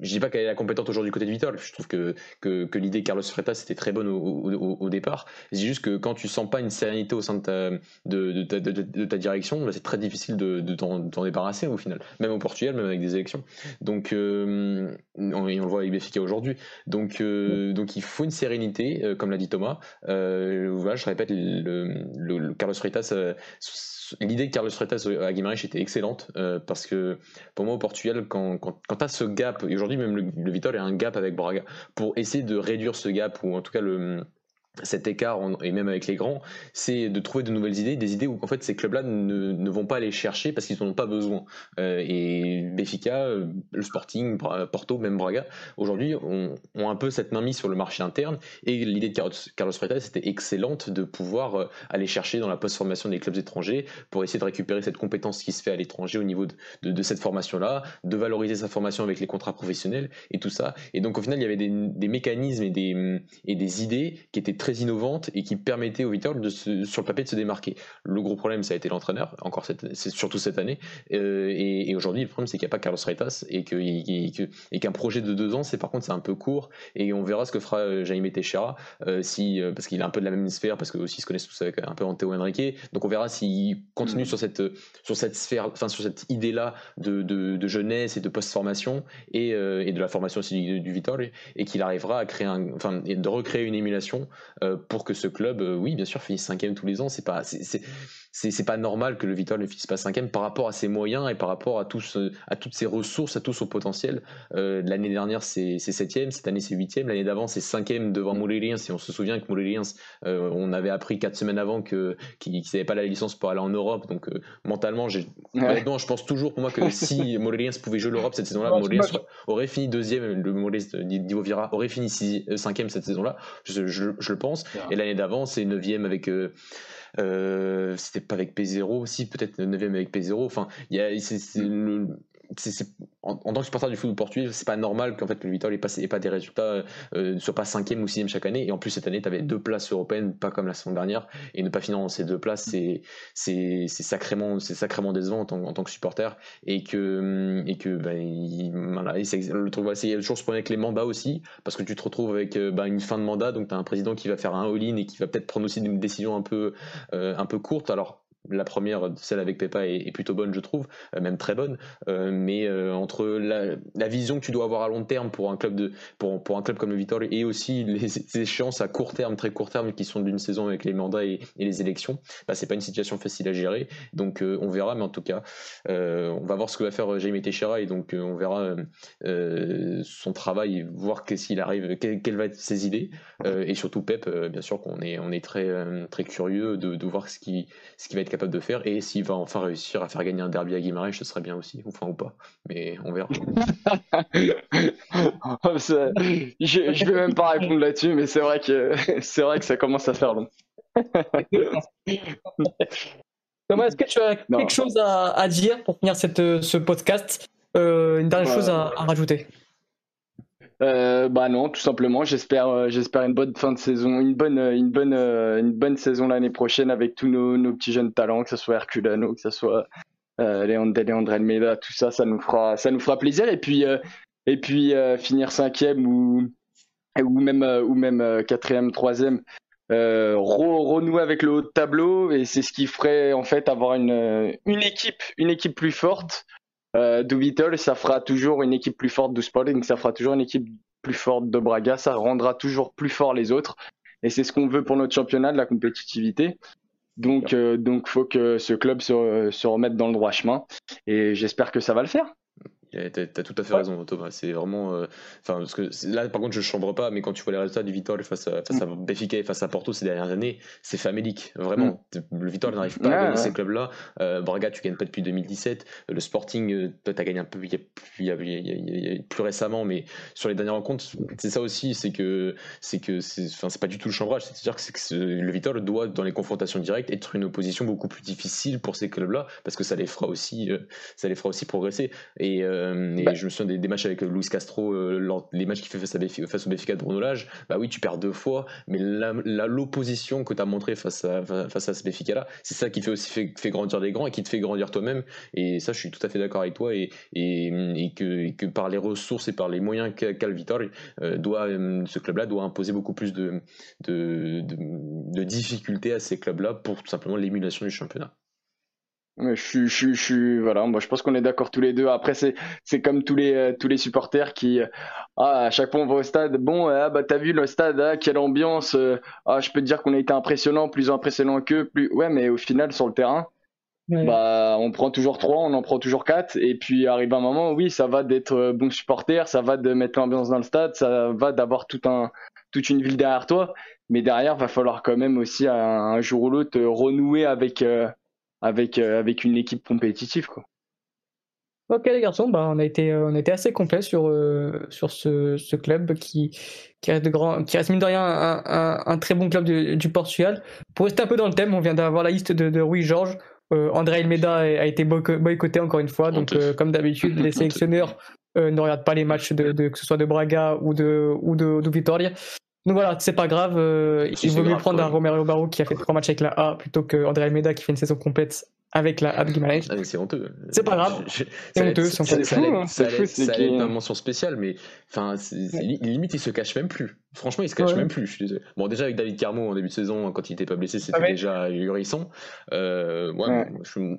je dis pas qu'elle est incompétente aujourd'hui du côté de Vital, je trouve que, que, que l'idée Carlos Freitas c'était très bonne au, au, au départ. C'est juste que quand tu sens pas une sérénité au sein de ta, de, ta direction, bah, c'est très difficile de, t'en débarrasser au final, même au Portugal, même avec des élections. Donc, on, on, le voit avec Béfica aujourd'hui. Donc, donc il faut une sérénité, euh, comme l'a dit Thomas. Euh, je répète, Carlos Freitas, euh, l'idée de Carlos Freitas à Guimarães était excellente parce que pour moi au Portugal, quand tu as ce gap, et aujourd'hui même le, le Vitor a un gap avec Braga, pour essayer de réduire ce gap, ou en tout cas le cet écart, et même avec les grands, c'est de trouver de nouvelles idées, des idées où en fait ces clubs-là ne, ne, vont pas aller chercher parce qu'ils n'en ont pas besoin. Euh, et Benfica, euh, le Sporting, Porto, même Braga, aujourd'hui ont, un peu cette main mise sur le marché interne. Et l'idée de Carlos, Freitas c'était excellente de pouvoir euh, aller chercher dans la post-formation des clubs étrangers pour essayer de récupérer cette compétence qui se fait à l'étranger au niveau de, de, de cette formation-là, de valoriser sa formation avec les contrats professionnels et tout ça. Et donc au final, il y avait des, des mécanismes et des, et des idées qui étaient très innovante et qui permettait au Vitor de sur le papier de se démarquer. Le gros problème, ça a été l'entraîneur, encore c'est surtout cette année. Euh, et, aujourd'hui, le problème, c'est qu'il n'y a pas Carlos Reitas et qu'un projet de deux ans, c'est par contre, c'est un peu court. Et on verra ce que fera euh, Jaime Teixeira, euh, si, parce qu'il est un peu de la même sphère, parce que aussi ils se connaissent tous avec un peu Anteo Henrique. Donc on verra s'il continue mm. sur, cette, sur cette sphère, enfin sur cette idée-là de, de, jeunesse et de post-formation et, et, de la formation aussi du, du Vitor et qu'il arrivera à créer un, enfin, de recréer une émulation pour que ce club, euh, oui, bien sûr, finisse cinquième tous les ans. C'est pas, c'est pas normal que le Vital ne finisse pas cinquième par rapport à ses moyens et par rapport à, tous, à toutes ses ressources, à tout son potentiel. Euh, l'année dernière, c'est septième, cette année, c'est huitième. L'année d'avant, c'est cinquième devant Moulériens. Si on se souvient que Moulériens, euh, on avait appris quatre semaines avant qu'il n'avait pas la licence pour aller en Europe. Donc, euh, mentalement, je pense toujours pour moi que si Moulériens pouvait jouer l'Europe cette saison-là, Moulériens aurait fini deuxième. Le Moulériens d'Ivo Vira aurait fini cinquième cette saison-là. Je, je, le pense. Et l'année d'avant, c'est neuvième avec. Euh, c'était pas avec P0 aussi, peut-être 9 avec P0. Enfin, il y a, c'est, le, en, tant que supporter du football portugais, c'est pas normal qu'en fait le Vital ait pas, des résultats, euh, ne soit pas cinquième ou sixième chaque année. Et en plus cette année, tu avais deux places européennes, pas comme la saison dernière, et ne pas finir dans ces deux places, c'est sacrément sacrément décevant en tant, que supporter. Et que et que ben, il, voilà, le truc, a toujours ce problème avec les mandats aussi, parce que tu te retrouves avec euh, ben, une fin de mandat, donc tu as un président qui va faire un all-in et qui va peut-être prendre aussi une décision un peu euh, un peu courte. Alors la première, celle avec Pepa, est, plutôt bonne, je trouve, euh, même très bonne. Euh, mais euh, entre la, vision que tu dois avoir à long terme pour un club de, pour, pour un club comme le Vitor et aussi les, échéances à court terme, très court terme, qui sont d'une saison avec les mandats et, les élections, bah, c'est pas une situation facile à gérer. Donc on verra, mais en tout cas, on va voir ce que va faire Jaime Teixeira et donc on verra son travail, voir s'il arrive, quelles vont être ses idées et surtout Pep, bien sûr qu'on est, on est très, très curieux de, de voir ce qui, ce qui va être capable de faire. Et s'il va enfin réussir à faire gagner un derby à Guimarães, ce serait bien aussi, enfin ou pas. Mais on verra. je, je vais même pas répondre là-dessus, mais c'est vrai que c'est vrai que ça commence à faire long. Thomas, est-ce que tu as quelque chose à, dire pour finir cette, ce podcast? Euh, Une dernière chose à rajouter? Euh, bah non, tout simplement. J'espère, euh, j'espère une bonne fin de saison, une bonne, euh, une bonne, une bonne saison l'année prochaine avec tous nos, petits jeunes talents, que ce soit Herculano, que ce soit euh, Leandre Almeida, tout ça, ça nous fera, ça nous fera plaisir. Et puis, et puis finir cinquième ou, ou même, ou même quatrième, troisième, renouer avec le haut de tableau. Et c'est ce qui ferait en fait avoir une, une équipe, une équipe plus forte. Euh, ça fera toujours une équipe plus forte de Sporting, ça fera toujours une équipe plus forte de Braga, ça rendra toujours plus fort les autres. Et c'est ce qu'on veut pour notre championnat, de la compétitivité. Donc, euh, donc, faut que ce club se, se remette dans le droit chemin. Et j'espère que ça va le faire. T'as as tout à fait raison, Thomas. C'est vraiment. Euh, enfin, parce que là, par contre, je chambre pas, mais quand tu vois les résultats du Vitor face à, face à mm. Et face à Porto ces dernières années, c'est famélique. Vraiment. Mm. Le Vitor n'arrive pas à gagner ces clubs-là. Euh, Braga, tu gagnes pas depuis 2017. Le Sporting, euh, toi, tu as gagné un peu plus récemment, mais sur les dernières rencontres, c'est ça aussi. C'est que c'est que c'est pas du tout le chambrage. C'est-à-dire que, que le Vitor doit, dans les confrontations directes, être une opposition beaucoup plus difficile pour ces clubs-là, parce que ça les fera aussi, ça les fera aussi progresser. Et. Euh, et bah. je me souviens des, matchs avec Luis Castro, euh, les matchs qu'il fait face, à face au Benfica de Bruno Lage, bah oui, tu perds deux fois, mais l'opposition que tu as montré face à, face à ce Benfica-là, c'est ça qui fait aussi fait, grandir les grands et qui te fait grandir toi-même. Et ça, je suis tout à fait d'accord avec toi. Et, et, que, que, par les ressources et par les moyens qu'a le Vitor, euh, doit, ce club-là doit imposer beaucoup plus de, de, de difficultés à ces clubs-là pour tout simplement l'émulation du championnat. Je suis, je, je, voilà, moi je pense qu'on est d'accord tous les deux. Après c'est, c'est comme tous les, euh, tous les supporters qui, euh, ah, à chaque fois on va au stade, bon, ah, bah t'as vu le stade, ah, quelle ambiance, euh, ah, je peux te dire qu'on a été impressionnant, plus impressionnant que, plus, ouais, mais au final sur le terrain, bah on prend toujours trois, on en prend toujours quatre, et puis arrive un moment, oui, ça va d'être bon supporter, ça va de mettre l'ambiance dans le stade, ça va d'avoir tout un, toute une ville derrière toi, mais derrière va falloir quand même aussi un, un jour ou l'autre renouer avec avec, euh, avec une équipe compétitive. Quoi. Ok les garçons, bah, on, a été, euh, on a été assez complet sur, euh, sur ce, ce, club qui, qui, reste de grand, qui reste mine de rien un, un, un très bon club du, du, Portugal. Pour rester un peu dans le thème, on vient d'avoir la liste de, de Rui Georges. Euh, André Almeida a été boycotté encore une fois, donc comme d'habitude, les sélectionneurs ne regardent pas les matchs de, de, que ce soit de Braga ou de, ou de, de Vitoria. Donc voilà, c'est pas grave. Euh, il vaut mieux prendre un Romero Barro qui a fait trois matchs avec la A plutôt que André Almeida qui fait une saison complète avec la A de Guimarães. Ah, c'est honteux. C'est pas grave. C'est honteux, c'est fou. Ça, ça, ça, une mention spéciale, mais enfin, limite, il se cache même plus. Franchement, il se cache même plus. Je suis désolé. Bon, déjà avec David Carmo en début de saison, quand il était pas blessé, c'était ah déjà ahurissant. Euh, ouais,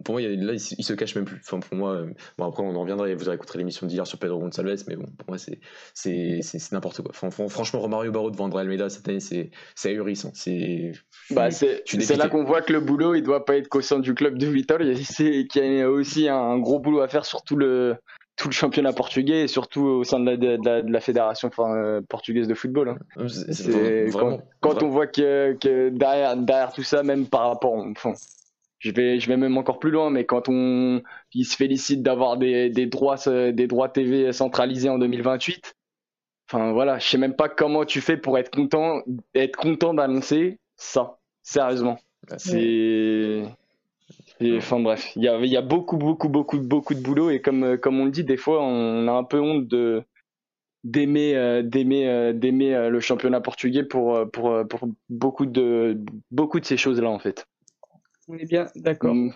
pour moi, là, il, se cache même plus. Enfin, pour moi, euh, bon après, on en reviendra. Vous avez écouté l'émission d'hier sur Pedro Gonçalves, mais bon, pour moi, c'est c'est n'importe quoi. franchement, Romario Barro devant André Almeida cette année, c'est ahurissant. C'est bah, c'est là qu'on voit que le boulot, il doit pas être qu'au sein du club de Il y a aussi un gros boulot à faire sur tout le tout le championnat portugais et surtout au sein de la, de la, fédération enfin, euh, portugaise de football. Hein. Vraiment, quand, on voit que, que, derrière, derrière tout ça, même par rapport, enfin, je vais, je vais même encore plus loin, mais quand on, il se félicite d'avoir des, des droits, des droits TV centralisés en 2028. Enfin voilà, je sais même pas comment tu fais pour être content, être content d'annoncer ça. Sérieusement, c'est enfin bref, il y a, y a, beaucoup, beaucoup, beaucoup, beaucoup de boulot et comme, comme on le dit, des fois, on a un peu honte de d'aimer euh, d'aimer euh, d'aimer euh, le championnat portugais pour, pour, pour beaucoup de beaucoup de ces choses là en fait. On est bien d'accord. Mm.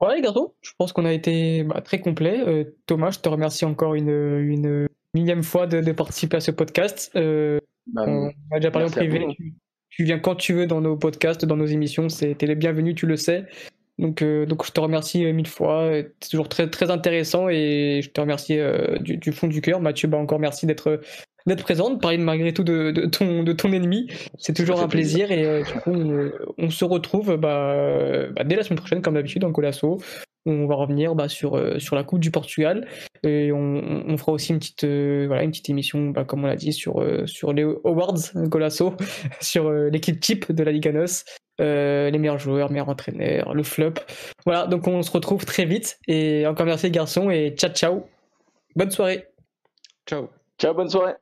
Voilà les garçons, je pense qu'on a été bah, très complet. Thomas, je te remercie encore une, une millième fois de, participer à ce podcast. Bah, on a déjà parlé en privé. Tu, viens quand tu veux dans nos podcasts, dans nos émissions. C'était les bienvenus, tu le sais. Donc, euh, donc je te remercie euh, mille fois. C'est toujours très, très intéressant et je te remercie euh, du, du, fond du cœur. Mathieu, bah encore merci d'être d'être présente, parler malgré tout de, de, ton, de ton ennemi. C'est toujours un plaisir, et du coup, on, se retrouve bah, bah, dès la semaine prochaine, comme d'habitude, en Colasso. On va revenir bah, sur, sur la Coupe du Portugal et on, on fera aussi une petite, voilà, une petite émission, bah, comme on l'a dit, sur, sur les awards Colasso, sur l'équipe type de la Liga NOS euh, les meilleurs joueurs, meilleurs entraîneurs, le flop. Voilà, donc on se retrouve très vite. Et encore merci les garçons et ciao ciao. Bonne soirée. Ciao. Ciao, bonne soirée.